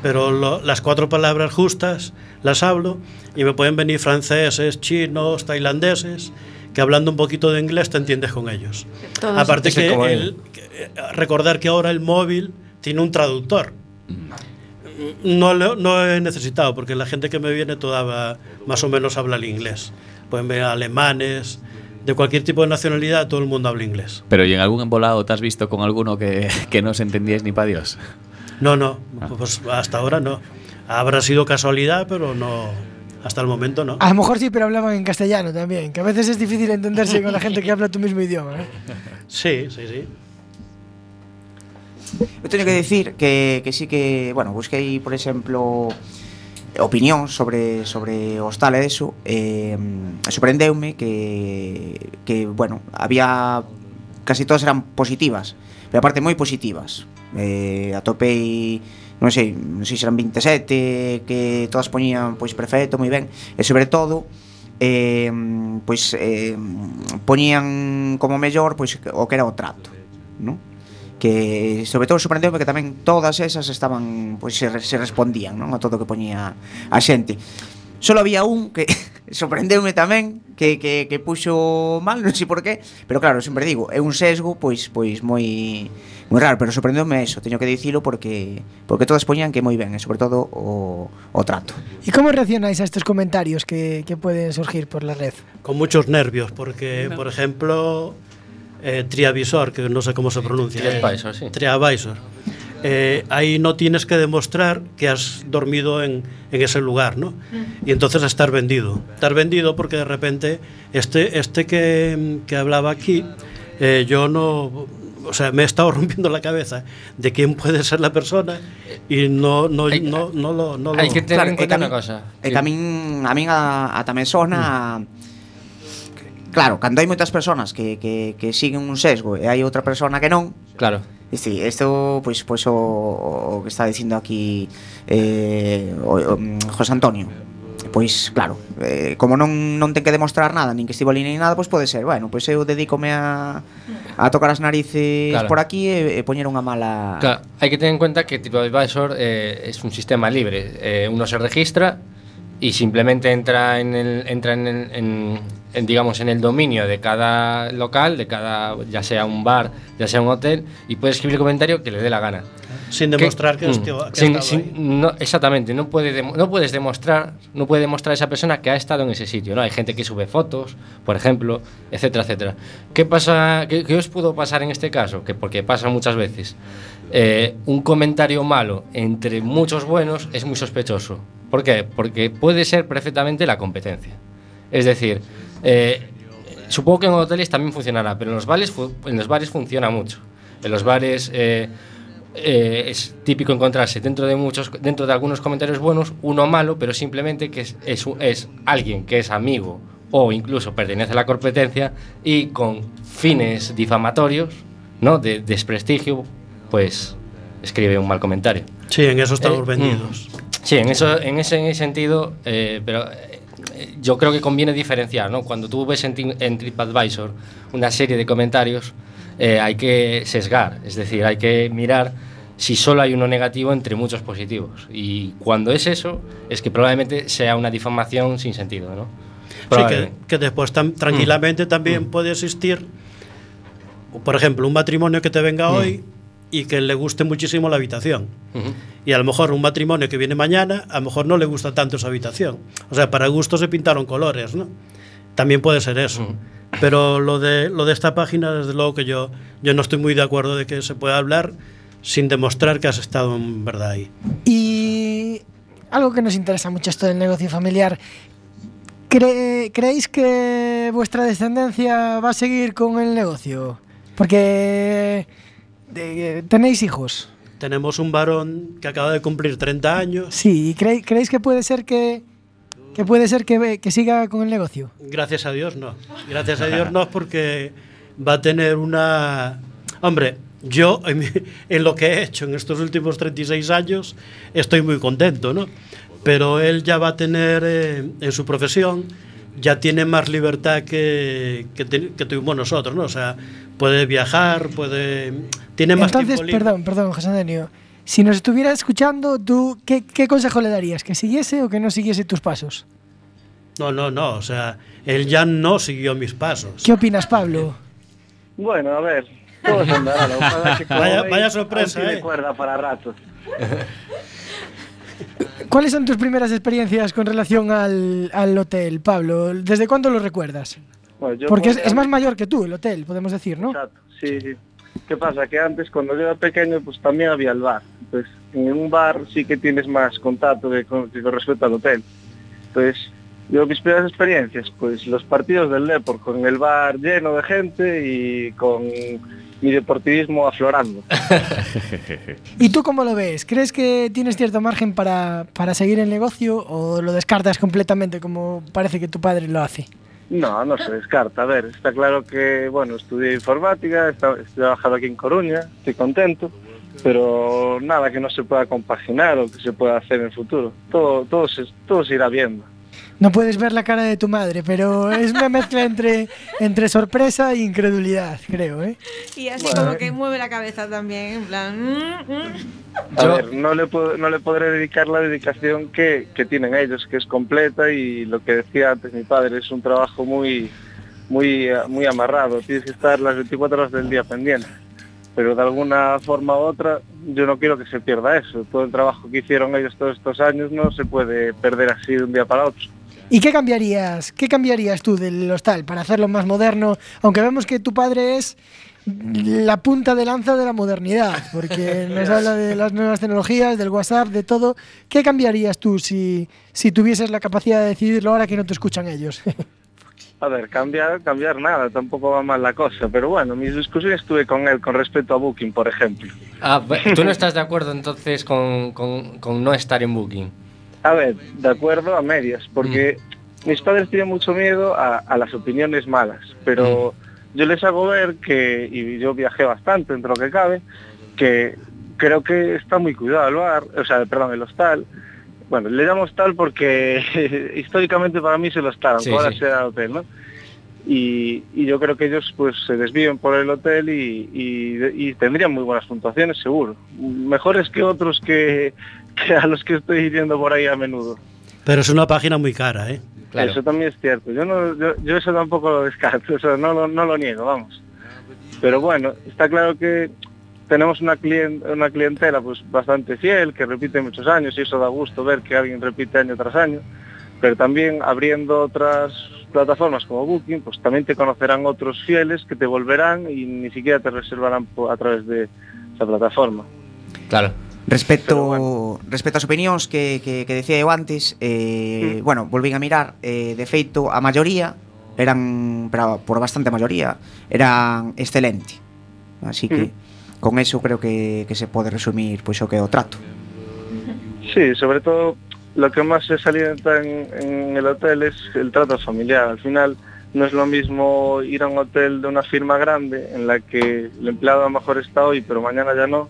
pero lo- las cuatro palabras justas las hablo y me pueden venir franceses, chinos, tailandeses, que hablando un poquito de inglés te entiendes con ellos. Todos- Aparte que, el- que, eh, recordar que ahora el móvil tiene un traductor. No, lo- no he necesitado, porque la gente que me viene toda va- más o menos habla el inglés. Pueden ver alemanes, de cualquier tipo de nacionalidad, todo el mundo habla inglés. Pero ¿y en algún embolado te has visto con alguno que, que no os entendíais ni para Dios? No, no, pues hasta ahora no. Habrá sido casualidad, pero no, hasta el momento no. A lo mejor sí, pero hablaban en castellano también, que a veces es difícil entenderse con la gente que habla tu mismo idioma. ¿eh? Sí, sí, sí. Eu teño que decir que, que sí que, bueno, busquei, por exemplo, opinión sobre sobre o hostal e eso eh, sorprendeume que que bueno, había casi todas eran positivas, pero aparte moi positivas. Eh, atopei non sei, non sei se eran 27 que todas poñían pois perfecto, moi ben, e sobre todo eh, pois eh, poñían como mellor pois o que era o trato, non? que sobre todo sorprendeu que tamén todas esas estaban pois se, se respondían, non, a todo o que poñía a xente. Solo había un que sorprendeume tamén que, que, que puxo mal, non sei por qué, pero claro, sempre digo, é un sesgo pois pois moi moi raro, pero sorprendeume eso, teño que dicilo porque porque todas poñían que moi ben, e sobre todo o, o trato. E como reaccionáis a estes comentarios que, que poden surgir por la red? Con muchos nervios, porque, por ejemplo, eh, Triavisor, que no sé cómo se pronuncia. Triadvisor, sí. Triadvisor. Eh, ahí no tienes que demostrar que has dormido en, en ese lugar, ¿no? Y entonces estar vendido. Estar vendido porque de repente este, este que, que hablaba aquí, eh, yo no... O sea, me he estado rompiendo la cabeza de quién puede ser la persona y no, no, no, no, lo... No Hay lo- que tener en cuenta una cosa. E a min, a min a, a tamén sona Claro, cando hai moitas persoas que, que, que siguen un sesgo e hai outra persona que non Claro Este, isto, pois, pois o, o que está dicindo aquí eh, o, o, José Antonio Pois, claro, eh, como non, non ten que demostrar nada, nin que estivo ali nin nada, pois pode ser, bueno, pois eu dedícome a, a tocar as narices claro. por aquí e, e poñer unha mala... Claro, hai que tener en cuenta que TripAdvisor eh, es un sistema libre, eh, uno se registra, y simplemente entra en el, entra en, el- en- en, digamos en el dominio de cada local, de cada ya sea un bar, ya sea un hotel y puede escribir el comentario que le dé la gana. Sin demostrar que, Mm. hostia, que ha Sin- estado sin- ahí. no, exactamente, no, puede no puedes demostrar, no puede demostrar esa persona que ha estado en ese sitio, ¿no? Hay gente que sube fotos, por ejemplo, etcétera, etcétera. ¿Qué pasa, qué, qué os pudo pasar en este caso? Que porque pasa muchas veces. Eh, un comentario malo entre muchos buenos es muy sospechoso. ¿Por qué? Porque puede ser perfectamente la competencia. Es decir, eh, supongo que en hoteles también funcionará, pero en los bares, en los bares funciona mucho. En los bares, eh, eh, es típico encontrarse dentro de muchos dentro de algunos comentarios buenos uno malo pero simplemente que es, es, es alguien que es amigo o incluso pertenece a la competencia y con fines difamatorios no de desprestigio pues escribe un mal comentario Sí, en eso estamos Eh, vendidos. mm. Sí, en, eso, en ese sentido, eh, pero eh, yo creo que conviene diferenciar, ¿no? Cuando tú ves en, en TripAdvisor una serie de comentarios, eh, hay que sesgar, es decir, hay que mirar si solo hay uno negativo entre muchos positivos. Y cuando es eso, es que probablemente sea una difamación sin sentido, ¿no? Sí, que, que después tam- tranquilamente también puede existir, por ejemplo, un matrimonio que te venga hoy y que le guste muchísimo la habitación. Ujú. Y a lo mejor un matrimonio que viene mañana, a lo mejor no le gusta tanto esa habitación. O sea, para gusto se pintaron colores, ¿no? También puede ser eso. Pero lo de, lo de esta página, desde luego que yo, yo no estoy muy de acuerdo de que se pueda hablar sin demostrar que has estado en verdad ahí. Y algo que nos interesa mucho esto del negocio familiar. ¿Cre- ¿Creéis que vuestra descendencia va a seguir con el negocio? Porque de- tenéis hijos. Tenemos un varón que acaba de cumplir 30 años. Sí, ¿y cre- ¿creéis que puede ser que, que puede ser que, que siga con el negocio? Gracias a Dios no. Gracias a Dios no porque va a tener una... Hombre, yo en, en lo que he hecho en estos últimos 36 años estoy muy contento, ¿no? Pero él ya va a tener eh, en su profesión, ya tiene más libertad que, que, que tuvimos nosotros, ¿no? O sea, puede viajar, puede... Tiene más Entonces, tiempo perdón, perdón, José Antonio. Si nos estuviera escuchando, ¿tú qué, qué consejo le darías? ¿Que siguiese o que no siguiese tus pasos? No, no, no, o sea, él ya no siguió mis pasos. ¿Qué opinas, Pablo? Bueno, a ver, todo se andará. Lo que pasa es que como Vaya- sorpresa, eh. cuerda para rato. ¿Cuáles son tus primeras experiencias con relación al, al hotel, Pablo? ¿Desde cuándo lo recuerdas? Bueno, yo Porque es, más mayor que tú el hotel, podemos decir, ¿no? Exacto, sí, sí. ¿Qué pasa? Que antes, cuando yo era pequeño, pues también había el bar. Entonces, en un bar sí que tienes más contacto que con, que con respecto al hotel. Entonces, yo mis primeras experiencias, pues los partidos del Depor, con el bar lleno de gente y con mi deportivismo aflorando. ¿Y tú cómo lo ves? ¿Crees que tienes cierto margen para, para seguir el negocio o lo descartas completamente como parece que tu padre lo hace? No, no se descarta. A ver, está claro que, bueno, estudié informática, está, estoy trabajado aquí en Coruña, estoy contento, pero nada que no se pueda compaginar o que se pueda hacer en el futuro. Todo, todo, se, todo se irá viendo. No puedes ver la cara de tu madre, pero es una mezcla entre, entre sorpresa e incredulidad, creo, ¿eh? Y así Bueno. como que mueve la cabeza también, en plan. mm, mm. A ver, no le, puedo- no le podré dedicar la dedicación que, que tienen ellos, que es completa y lo que decía antes mi padre, es un trabajo muy, muy, eh, muy amarrado. Tienes que estar las 24 horas del día pendiente. Pero de alguna forma u otra, yo no quiero que se pierda eso. Todo el trabajo que hicieron ellos todos estos años no se puede perder así de un día para otro. ¿Y qué cambiarías? ¿Qué cambiarías tú del hostal para hacerlo más moderno? Aunque vemos que tu padre es la punta de lanza de la modernidad, porque nos habla de las nuevas tecnologías, del WhatsApp, de todo. ¿Qué cambiarías tú si, si tuvieses la capacidad de decidirlo ahora que no te escuchan ellos? A ver, cambiar, cambiar nada, tampoco va mal la cosa. Pero bueno, mis discusiones tuve con él con respecto a Booking, por ejemplo. Ah, bu- ¿Tú no estás de acuerdo entonces con, con- con no estar en Booking? A ver, de acuerdo a medias, porque mis padres tienen mucho miedo a, a las opiniones malas, pero yo les hago ver que, y yo viajé bastante entre lo que cabe, que creo que está muy cuidado el bar, o sea, perdón, el hostal. Bueno, le llamo hostal porque históricamente para mí es el hostal, aunque Sí, ahora sí. sea hotel, ¿no? Y, y yo creo que ellos pues se desvíen por el hotel y, y- y tendrían muy buenas puntuaciones seguro. Mejores que otros que, que a los que estoy yendo por ahí a menudo. Pero es una página muy cara, ¿eh? Eso también es cierto. Yo, no, yo, yo eso tampoco lo descarto, eso no, lo- no lo niego, vamos. Pero bueno, está claro que tenemos una, clien- una clientela pues bastante fiel, que repite muchos años y eso da gusto ver que alguien repite año tras año. Pero también abriendo otras plataformas como Booking, pues también te conocerán otros fieles que te volverán y ni siquiera te reservarán a través de esa plataforma. Claro. Respecto, respecto ás opinións que, que, que decía eu antes eh, Bueno, volvín a mirar eh, De feito, a maioría Eran, pero por bastante maioría Eran excelente Así que con eso creo que, que se pode resumir pois o que é o trato. Sí, sobre todo lo que más se salienta en, en el hotel es el trato familiar. Al final no es lo mismo ir a un hotel de una firma grande en la que el empleado a lo mejor está hoy pero mañana ya no,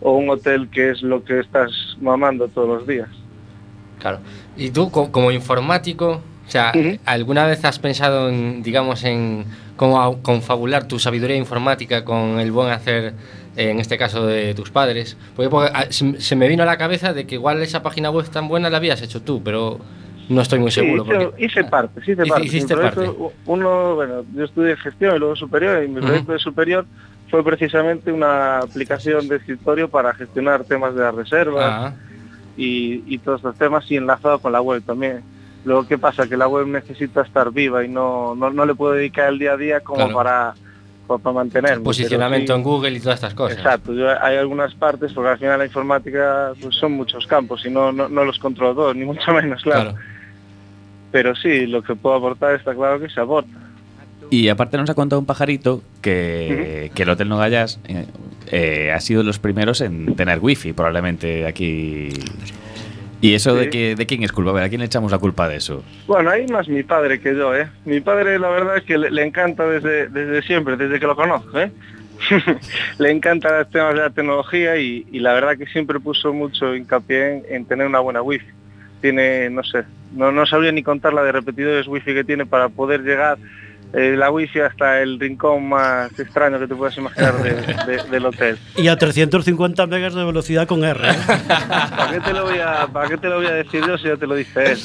o un hotel que es lo que estás mamando todos los días. Claro. Y tú, co- como informático, o sea, ¿alguna vez has pensado en, digamos, en cómo confabular tu sabiduría informática con el buen hacer, en este caso, de tus padres? Porque, porque, ah, se, se me vino a la cabeza de que igual esa página web tan buena la habías hecho tú, pero no estoy muy Sí, seguro. hice, porque- hice parte, sí hice parte. hiciste proyecto, Uno, bueno, yo estudié gestión y luego superior, y mi proyecto de superior fue precisamente una aplicación de escritorio para gestionar temas de las reservas Ah, y, y todos estos temas y enlazado con la web también. Luego, ¿qué pasa? Que la web necesita estar viva y no, no, no le puedo dedicar el día a día como Claro. para, para, mantenerme. posicionamiento pero sí- en Google y todas estas cosas. Exacto, yo- hay algunas partes, porque al final la informática pues, son muchos campos y no, no, no los controlo todos, ni mucho menos, claro. Pero sí, lo que puedo aportar está claro que se aporta. Y aparte nos ha contado un pajarito que, que el Hotel Nogayas eh, eh, ha sido los primeros en tener wifi, probablemente aquí. ¿Y eso de, que, de quién es culpa? A ver, ¿a quién le echamos la culpa de eso? Bueno, ahí más mi padre que yo, ¿eh? Mi padre la verdad es que le, le encanta desde, desde siempre, desde que lo conozco, ¿eh? le encanta los temas de la tecnología y, y la verdad que siempre puso mucho hincapié en, en tener una buena wifi. Tiene, no sé, no, no sabría ni contar la de repetidores wifi que tiene para poder llegar eh, la wifi hasta el rincón más extraño que te puedas imaginar de- de- del hotel. Y a 350 megas de velocidad con R. ¿eh? ¿Para qué te lo voy a, para qué te lo voy a decir yo si ya te lo dice él?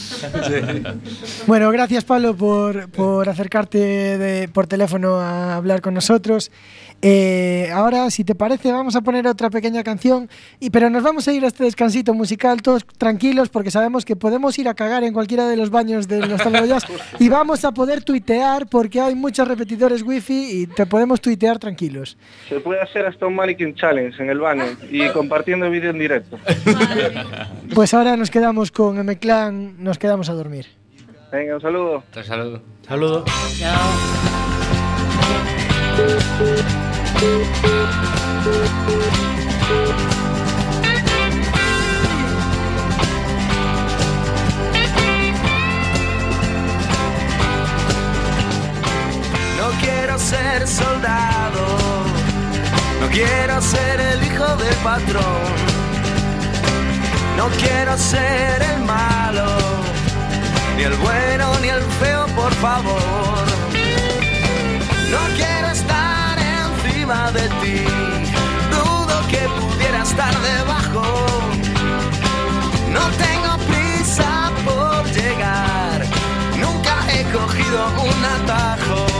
Bueno, gracias Pablo por, por acercarte de- por teléfono a hablar con nosotros. Eh, ahora, si te parece, vamos a poner otra pequeña canción, y, pero nos vamos a ir a este descansito musical todos tranquilos porque sabemos que podemos ir a cagar en cualquiera de los baños de los Talgoyas y vamos a poder tuitear porque hay muchos repetidores wifi y te podemos tuitear tranquilos. Se puede hacer hasta un mannequin challenge en el baño y compartiendo vídeo en directo. Pues ahora nos quedamos con M-Clan, nos quedamos a dormir. Venga, un saludo. Un saludo. Saludo. Quiero ser soldado, no quiero ser el hijo del patrón, no quiero ser el malo, ni el bueno ni el feo, por favor. No quiero de ti, dudo que pudiera estar debajo. No tengo prisa por llegar, nunca he cogido un atajo.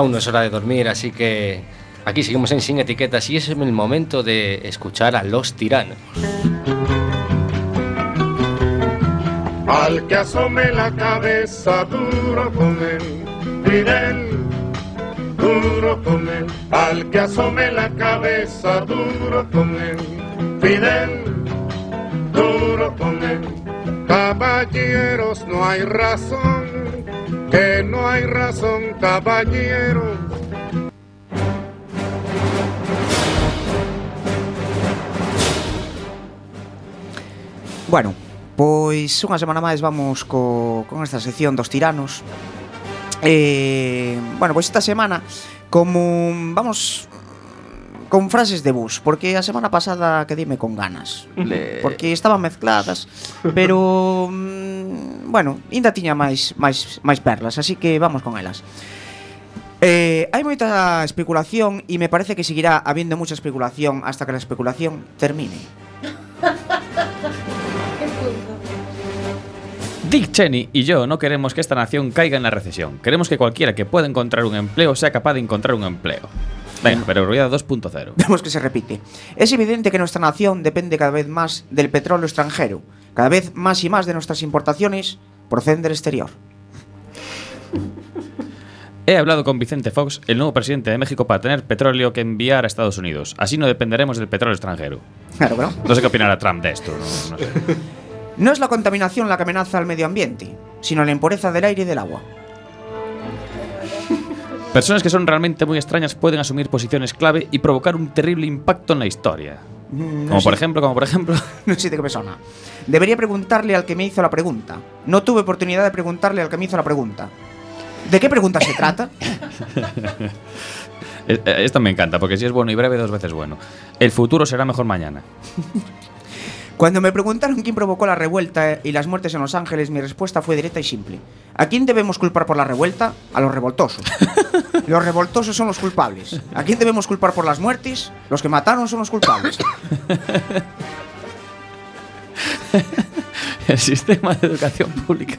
Aún no es hora de dormir, así que aquí seguimos en Sin Etiquetas y es el momento de escuchar a Los Tiranos. Al que asome la cabeza duro con él, Fidel, duro con él. Al que asome la cabeza duro con él, Fidel, duro con él. Caballeros, no hay razón, que no hay razón, caballero. Bueno, pois unha semana máis vamos co, con esta sección dos tiranos. Eh, bueno, pois esta semana como vamos con frases de bus Porque a semana pasada quedime con ganas Le- Porque estaban mezcladas Pero, mm, bueno, ainda tiña máis, máis, máis perlas Así que vamos con elas Eh, hai moita especulación e me parece que seguirá habiendo mucha especulación hasta que la especulación termine. Dick Cheney y yo no queremos que esta nación caiga en la recesión. Queremos que cualquiera que pueda encontrar un empleo sea capaz de encontrar un empleo. Venga, pero rueda 2.0. Vemos que se repite. Es evidente que nuestra nación depende cada vez más del petróleo extranjero. Cada vez más y más de nuestras importaciones proceden del exterior. He hablado con Vicente Fox, el nuevo presidente de México, para tener petróleo que enviar a Estados Unidos. Así no dependeremos del petróleo extranjero. Claro, claro. No sé qué opinará Trump de esto. No, no sé. No es la contaminación la que amenaza al medio ambiente, sino la impureza del aire y del agua. Personas que son realmente muy extrañas pueden asumir posiciones clave y provocar un terrible impacto en la historia. Mm, no Como por ejemplo, como por ejemplo. No sé de qué persona. Debería preguntarle al que me hizo la pregunta. No tuve oportunidad de preguntarle al que me hizo la pregunta. ¿De qué pregunta se trata? Eh, eh, Esta me encanta, porque si es bueno y breve, dos veces bueno. El futuro será mejor mañana. Cuando me preguntaron quién provocó la revuelta y las muertes en Los Ángeles, mi respuesta fue directa y simple. ¿A quién debemos culpar por la revuelta? A los revoltosos. Los revoltosos son los culpables. ¿A quién debemos culpar por las muertes? Los que mataron son los culpables. El sistema de educación pública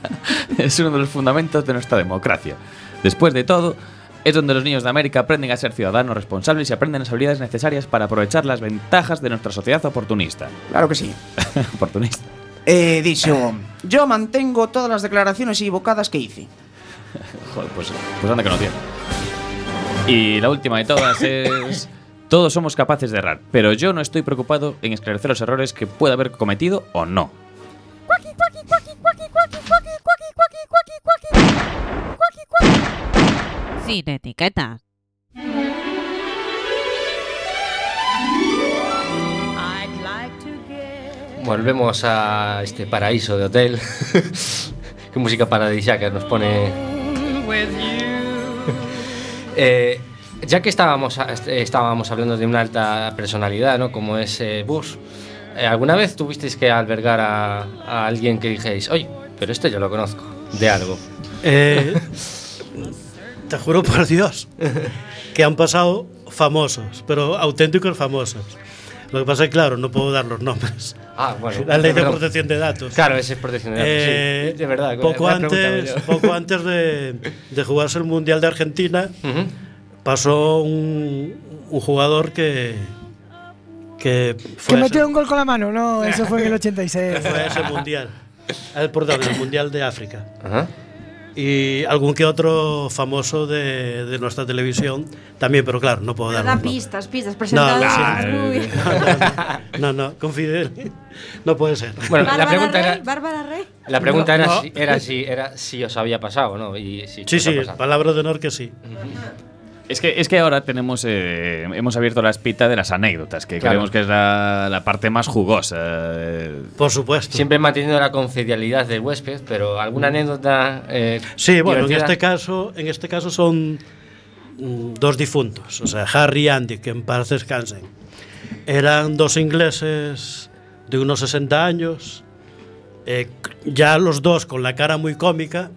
es uno de los fundamentos de nuestra democracia. Después de todo, es donde los niños de América aprenden a ser ciudadanos responsables y aprenden las habilidades necesarias para aprovechar las ventajas de nuestra sociedad oportunista. Claro que sí. oportunista. Eh, dicho, yo mantengo todas las declaraciones equivocadas que hice. Joder, pues, pues anda que no tiene. Y la última de todas es... Todos somos capaces de errar, pero yo no estoy preocupado en esclarecer los errores que pueda haber cometido o no. Sin etiquetas. Volvemos a este paraíso de hotel. Qué música paradisíaca nos pone. Eh, ya que estábamos, a- este, estábamos hablando de una alta personalidad, ¿no? Como es eh, Bush, eh, ¿alguna vez tuvisteis que albergar a, a alguien que dijéis, oye, pero esto yo lo conozco, de algo? Eh, te juro por Dios que han pasado famosos, pero auténticos famosos. Lo que pasa es que, claro, no puedo dar los nombres. Ah, bueno. La ley de perdón. protección de datos. Claro, ese es protección de datos, sí. Eh, De verdad, Poco antes, poco antes de, de jugarse el Mundial de Argentina, pasó un, un jugador que, que fue Que a metió un gol con la mano, no, eso fue en el 86. ese- fue ese Mundial. El, perdón, el Mundial de África. Ajá. Y algún que otro famoso de, de nuestra televisión también, pero claro, no puedo dar Da pistas, pistas, No, presentadores. no, muy- no, no, con Fidel no puede ser. Bueno, la Bárbara pregunta Rey, era, Bárbara Rey. la pregunta No, era, no. Si, era, si, era si os había pasado, ¿no? Y si Sí, sí, palabra de honor que sí. Es que, es que ahora tenemos eh, hemos abierto la espita de las anécdotas, que Claro. creemos que es la, la parte más jugosa. eh. Por supuesto. Siempre manteniendo la confidencialidad del huésped, pero alguna anécdota. eh, Sí, bueno, en este caso, en este caso son mm, dos difuntos, o sea, Harry y Andy, que en paz descansen. Eran dos ingleses de unos 60 años, eh, ya los dos con la cara muy cómica.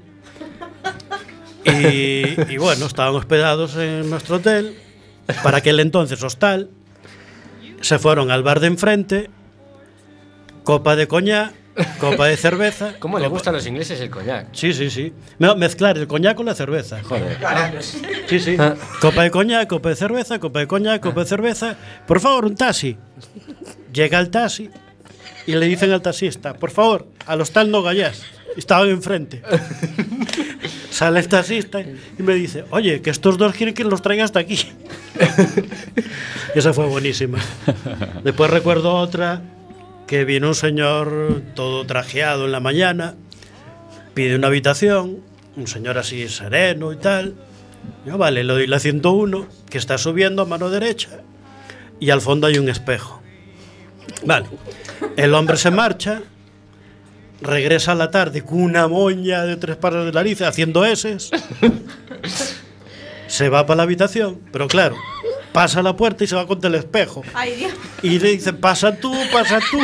Y, y bueno, estaban hospedados en nuestro hotel, para aquel entonces hostal. Se fueron al bar de enfrente, copa de coñac, copa de cerveza. ¿Cómo le gusta a los ingleses el coñac? Sí, sí, sí. Me- Mezclar el coñac con la cerveza. Joder. Sí, sí. Copa de coñac, copa de cerveza, copa de coñac, copa de cerveza. Por favor, un taxi. Llega el taxi y le dicen al taxista, por favor, al hostal no gallas. Estaban enfrente. Sale el taxista y me dice, oye, que estos dos quieren que los traiga hasta aquí. Esa fue buenísima. Después recuerdo otra que viene un señor todo trajeado en la mañana, pide una habitación, un señor así sereno y tal. Yo, vale, le doy la 101, que está subiendo a mano derecha, y al fondo hay un espejo. Vale, el hombre se marcha, regresa a la tarde con una moña de tres pares de nariz haciendo eses. Se va para la habitación, pero claro, pasa la puerta y se va contra el espejo. Ay, Dios. Y le dice, pasa tú, pasa tú.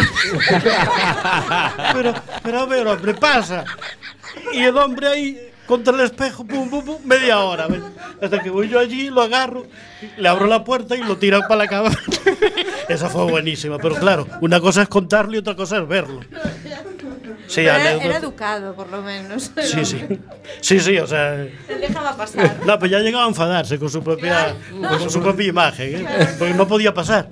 pero, pero a ver, hombre, pasa. Y el hombre ahí contra el espejo, pum, pum, pum, media hora. ¿ves? Hasta que voy yo allí, lo agarro, le abro la puerta y lo tiro para la cama. Esa fue buenísima, pero claro, una cosa es contarlo y otra cosa es verlo. Sí, Pero era, era educado, por lo menos. Sí, sí. Sí, sí, o sea. Se dejaba pasar. No, pues ya llegaba a enfadarse con su propia, con su propia imagen, ¿eh? porque no podía pasar.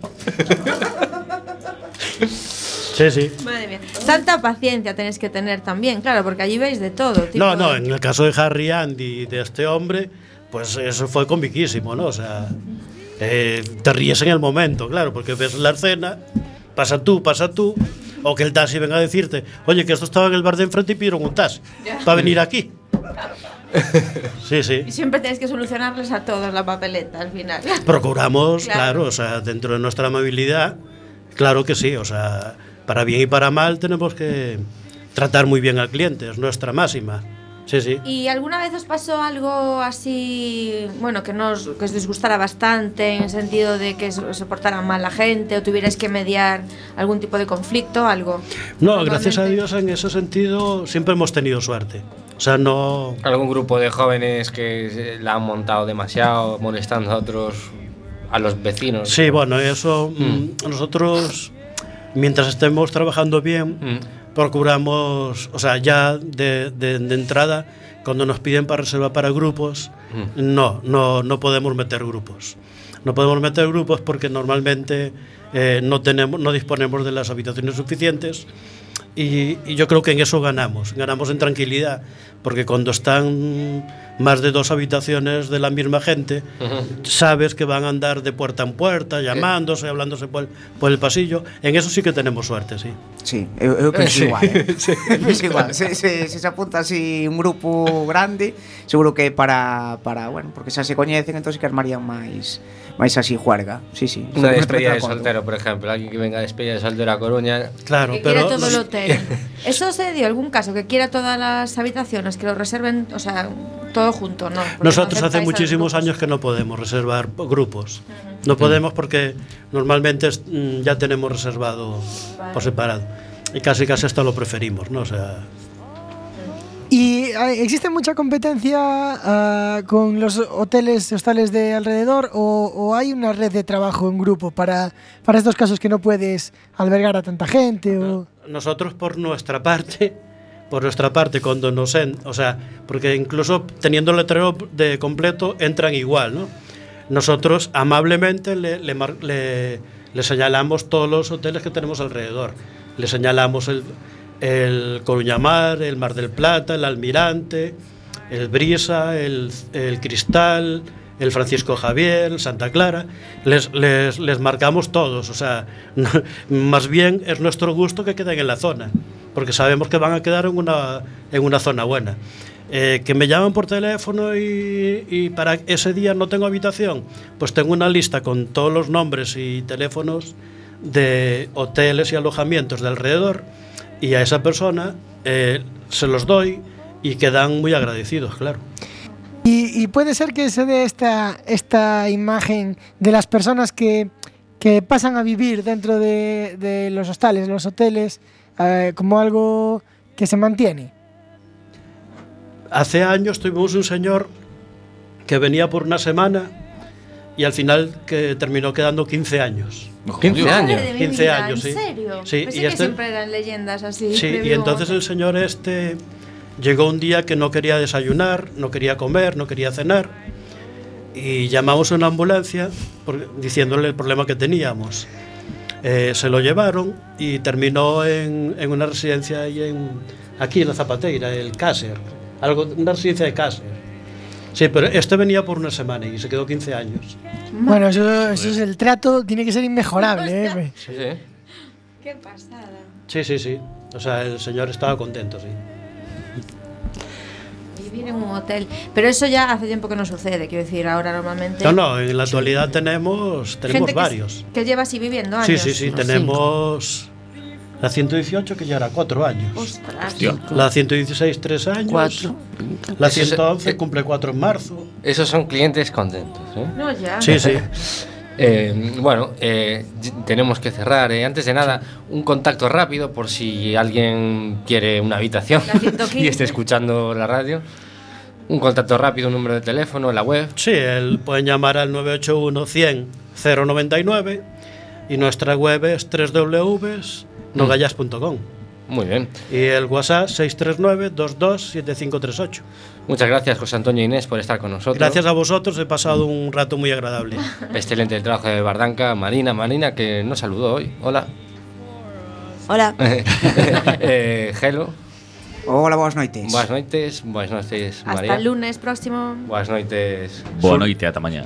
Sí, sí. Madre mía. Tanta paciencia tenéis que tener también, claro, porque allí veis de todo. tipo No, no, de- en el caso de Harry Andy, de este hombre, pues eso fue comiquísimo, ¿no? O sea, eh, te ríes en el momento, claro, porque ves la escena, pasa tú, pasa tú, o que el taxi venga a decirte, oye, que esto estaba en el bar de enfrente y pidieron un taxi para venir aquí. Sí, sí. Y siempre tenéis que solucionarles a todos la papeleta al final. Procuramos, Claro. claro. o sea, dentro de nuestra amabilidad, claro que sí, o sea, para bien y para mal tenemos que tratar muy bien al cliente, es nuestra máxima. Sí, sí. ¿Y alguna vez os pasó algo así, bueno, que, no os, que os disgustara bastante en el sentido de que se portara mal la gente o tuvierais que mediar algún tipo de conflicto, algo? No, gracias a Dios en ese sentido siempre hemos tenido suerte. O sea, no... Algún grupo de jóvenes que la han montado demasiado, molestando a otros, a los vecinos. Sí, bueno, eso mm, nosotros, mientras estemos trabajando bien, procuramos, o sea, ya de, de- de entrada, cuando nos piden para reserva para grupos, no, no, no podemos meter grupos. No podemos meter grupos porque normalmente eh, no, tenemos, no disponemos de las habitaciones suficientes y, y yo creo que en eso ganamos, ganamos en tranquilidad, porque cuando están más de dos habitaciones de la misma gente, uh -huh. sabes que van a andar de puerta en puerta, llamándose, hablándose por el, por el pasillo. En eso sí que tenemos suerte, sí. Sí, eu, eu penso eh, sí. igual. Eh? Sí. Penso igual. Se, se, se se apunta así un grupo grande, seguro que para, para bueno, porque xa se coñecen, entón sí que armarían máis máis así juerga. Sí, sí. Una despedida de soltero, por exemplo, Alguien que venga a despedida de soltero a Coruña. Claro, que pero todo el hotel. Eso se dio algún caso que quiera todas las habitaciones que lo reserven, o sea, todo junto, ¿no? Porque Nosotros no hace muchísimos años que no podemos reservar grupos. No podemos porque normalmente es- mm, ya tenemos reservado por separado. Y casi casi hasta lo preferimos, ¿no? O sea, ¿Y eh, existe mucha competencia ah, con los hoteles, hostales de alrededor o, o hay una red de trabajo en grupo para, para estos casos que no puedes albergar a tanta gente? O... nosotros por nuestra parte, por nuestra parte cuando nos en, o sea, porque incluso teniendo el letrero de completo entran igual, ¿no? Nosotros amablemente le, le le- le señalamos todos los hoteles que tenemos alrededor. Le señalamos el, el Coruña Mar, el Mar del Plata, el Almirante, el Brisa, el, el Cristal, el Francisco Javier, Santa Clara, les, les, les marcamos todos. O sea, no- más bien es nuestro gusto que queden en la zona, porque sabemos que van a quedar en una, en una zona buena. Eh, que me llaman por teléfono y, y para ese día no tengo habitación, pues tengo una lista con todos los nombres y teléfonos de hoteles y alojamientos de alrededor y a esa persona eh, se los doy y quedan muy agradecidos, claro. Y, y puede ser que se dé esta, esta imagen de las personas que, que pasan a vivir dentro de, de los hostales, los hoteles, eh, como algo que se mantiene. Hace años tuvimos un señor que venía por una semana y al final que terminó quedando 15 años. 15 años. Madre de mi 15 vida, años, sí. ¿En serio? Sí, Pensé y que este- siempre eran leyendas así. Sí, y entonces el señor este llegó un día que no quería desayunar, no quería comer, no quería cenar y llamamos a una ambulancia por- diciéndole el problema que teníamos. Eh, se lo llevaron y terminó en, en una residencia ahí en, aquí en la Zapateira, el Cácer, Algo, una residencia de casa. Sí, pero este venía por una semana y se quedó 15 años. Bueno, eso, eso es el trato, tiene que ser inmejorable, ¿eh? Sí, sí. Qué pasada. Sí, sí, sí. O sea, el señor estaba contento, sí. En un hotel. Pero eso ya hace tiempo que no sucede, quiero decir, ahora normalmente. No, no, en la actualidad tenemos, tenemos gente que- varios. Que, lleva así viviendo años. Sí, sí, sí, tenemos la 118 que ya era cuatro años. Ostras. La 116, tres años. Cuatro. La Eso es- 111 cumple cuatro en marzo. Esos son clientes contentos. ¿eh? No, ya. Sí, sí. Eh, bueno, eh, tenemos que cerrar. eh. Antes de nada, un contacto rápido por si alguien quiere una habitación La 115. y esté escuchando la radio. Un contacto rápido, un número de teléfono, la web. Sí, el, pueden llamar al 981 100 099 y nuestra web es www.nogallas.com. Muy bien. Y el WhatsApp 639 227538. Muchas gracias, José Antonio e Inés, por estar con nosotros. Gracias a vosotros, he pasado un rato muy agradable. Excelente el trabajo de Bardanca. Marina, Marina, que nos saludó hoy. Hola. Hola. eh, hello. Hola, boas noites. Boas noites, boas noites, María. Hasta lunes próximo. Boas noites. Boa noite, ata mañá.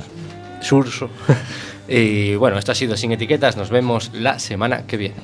Surso. y bueno, esto ha sido Sin Etiquetas. Nos vemos la semana que viene.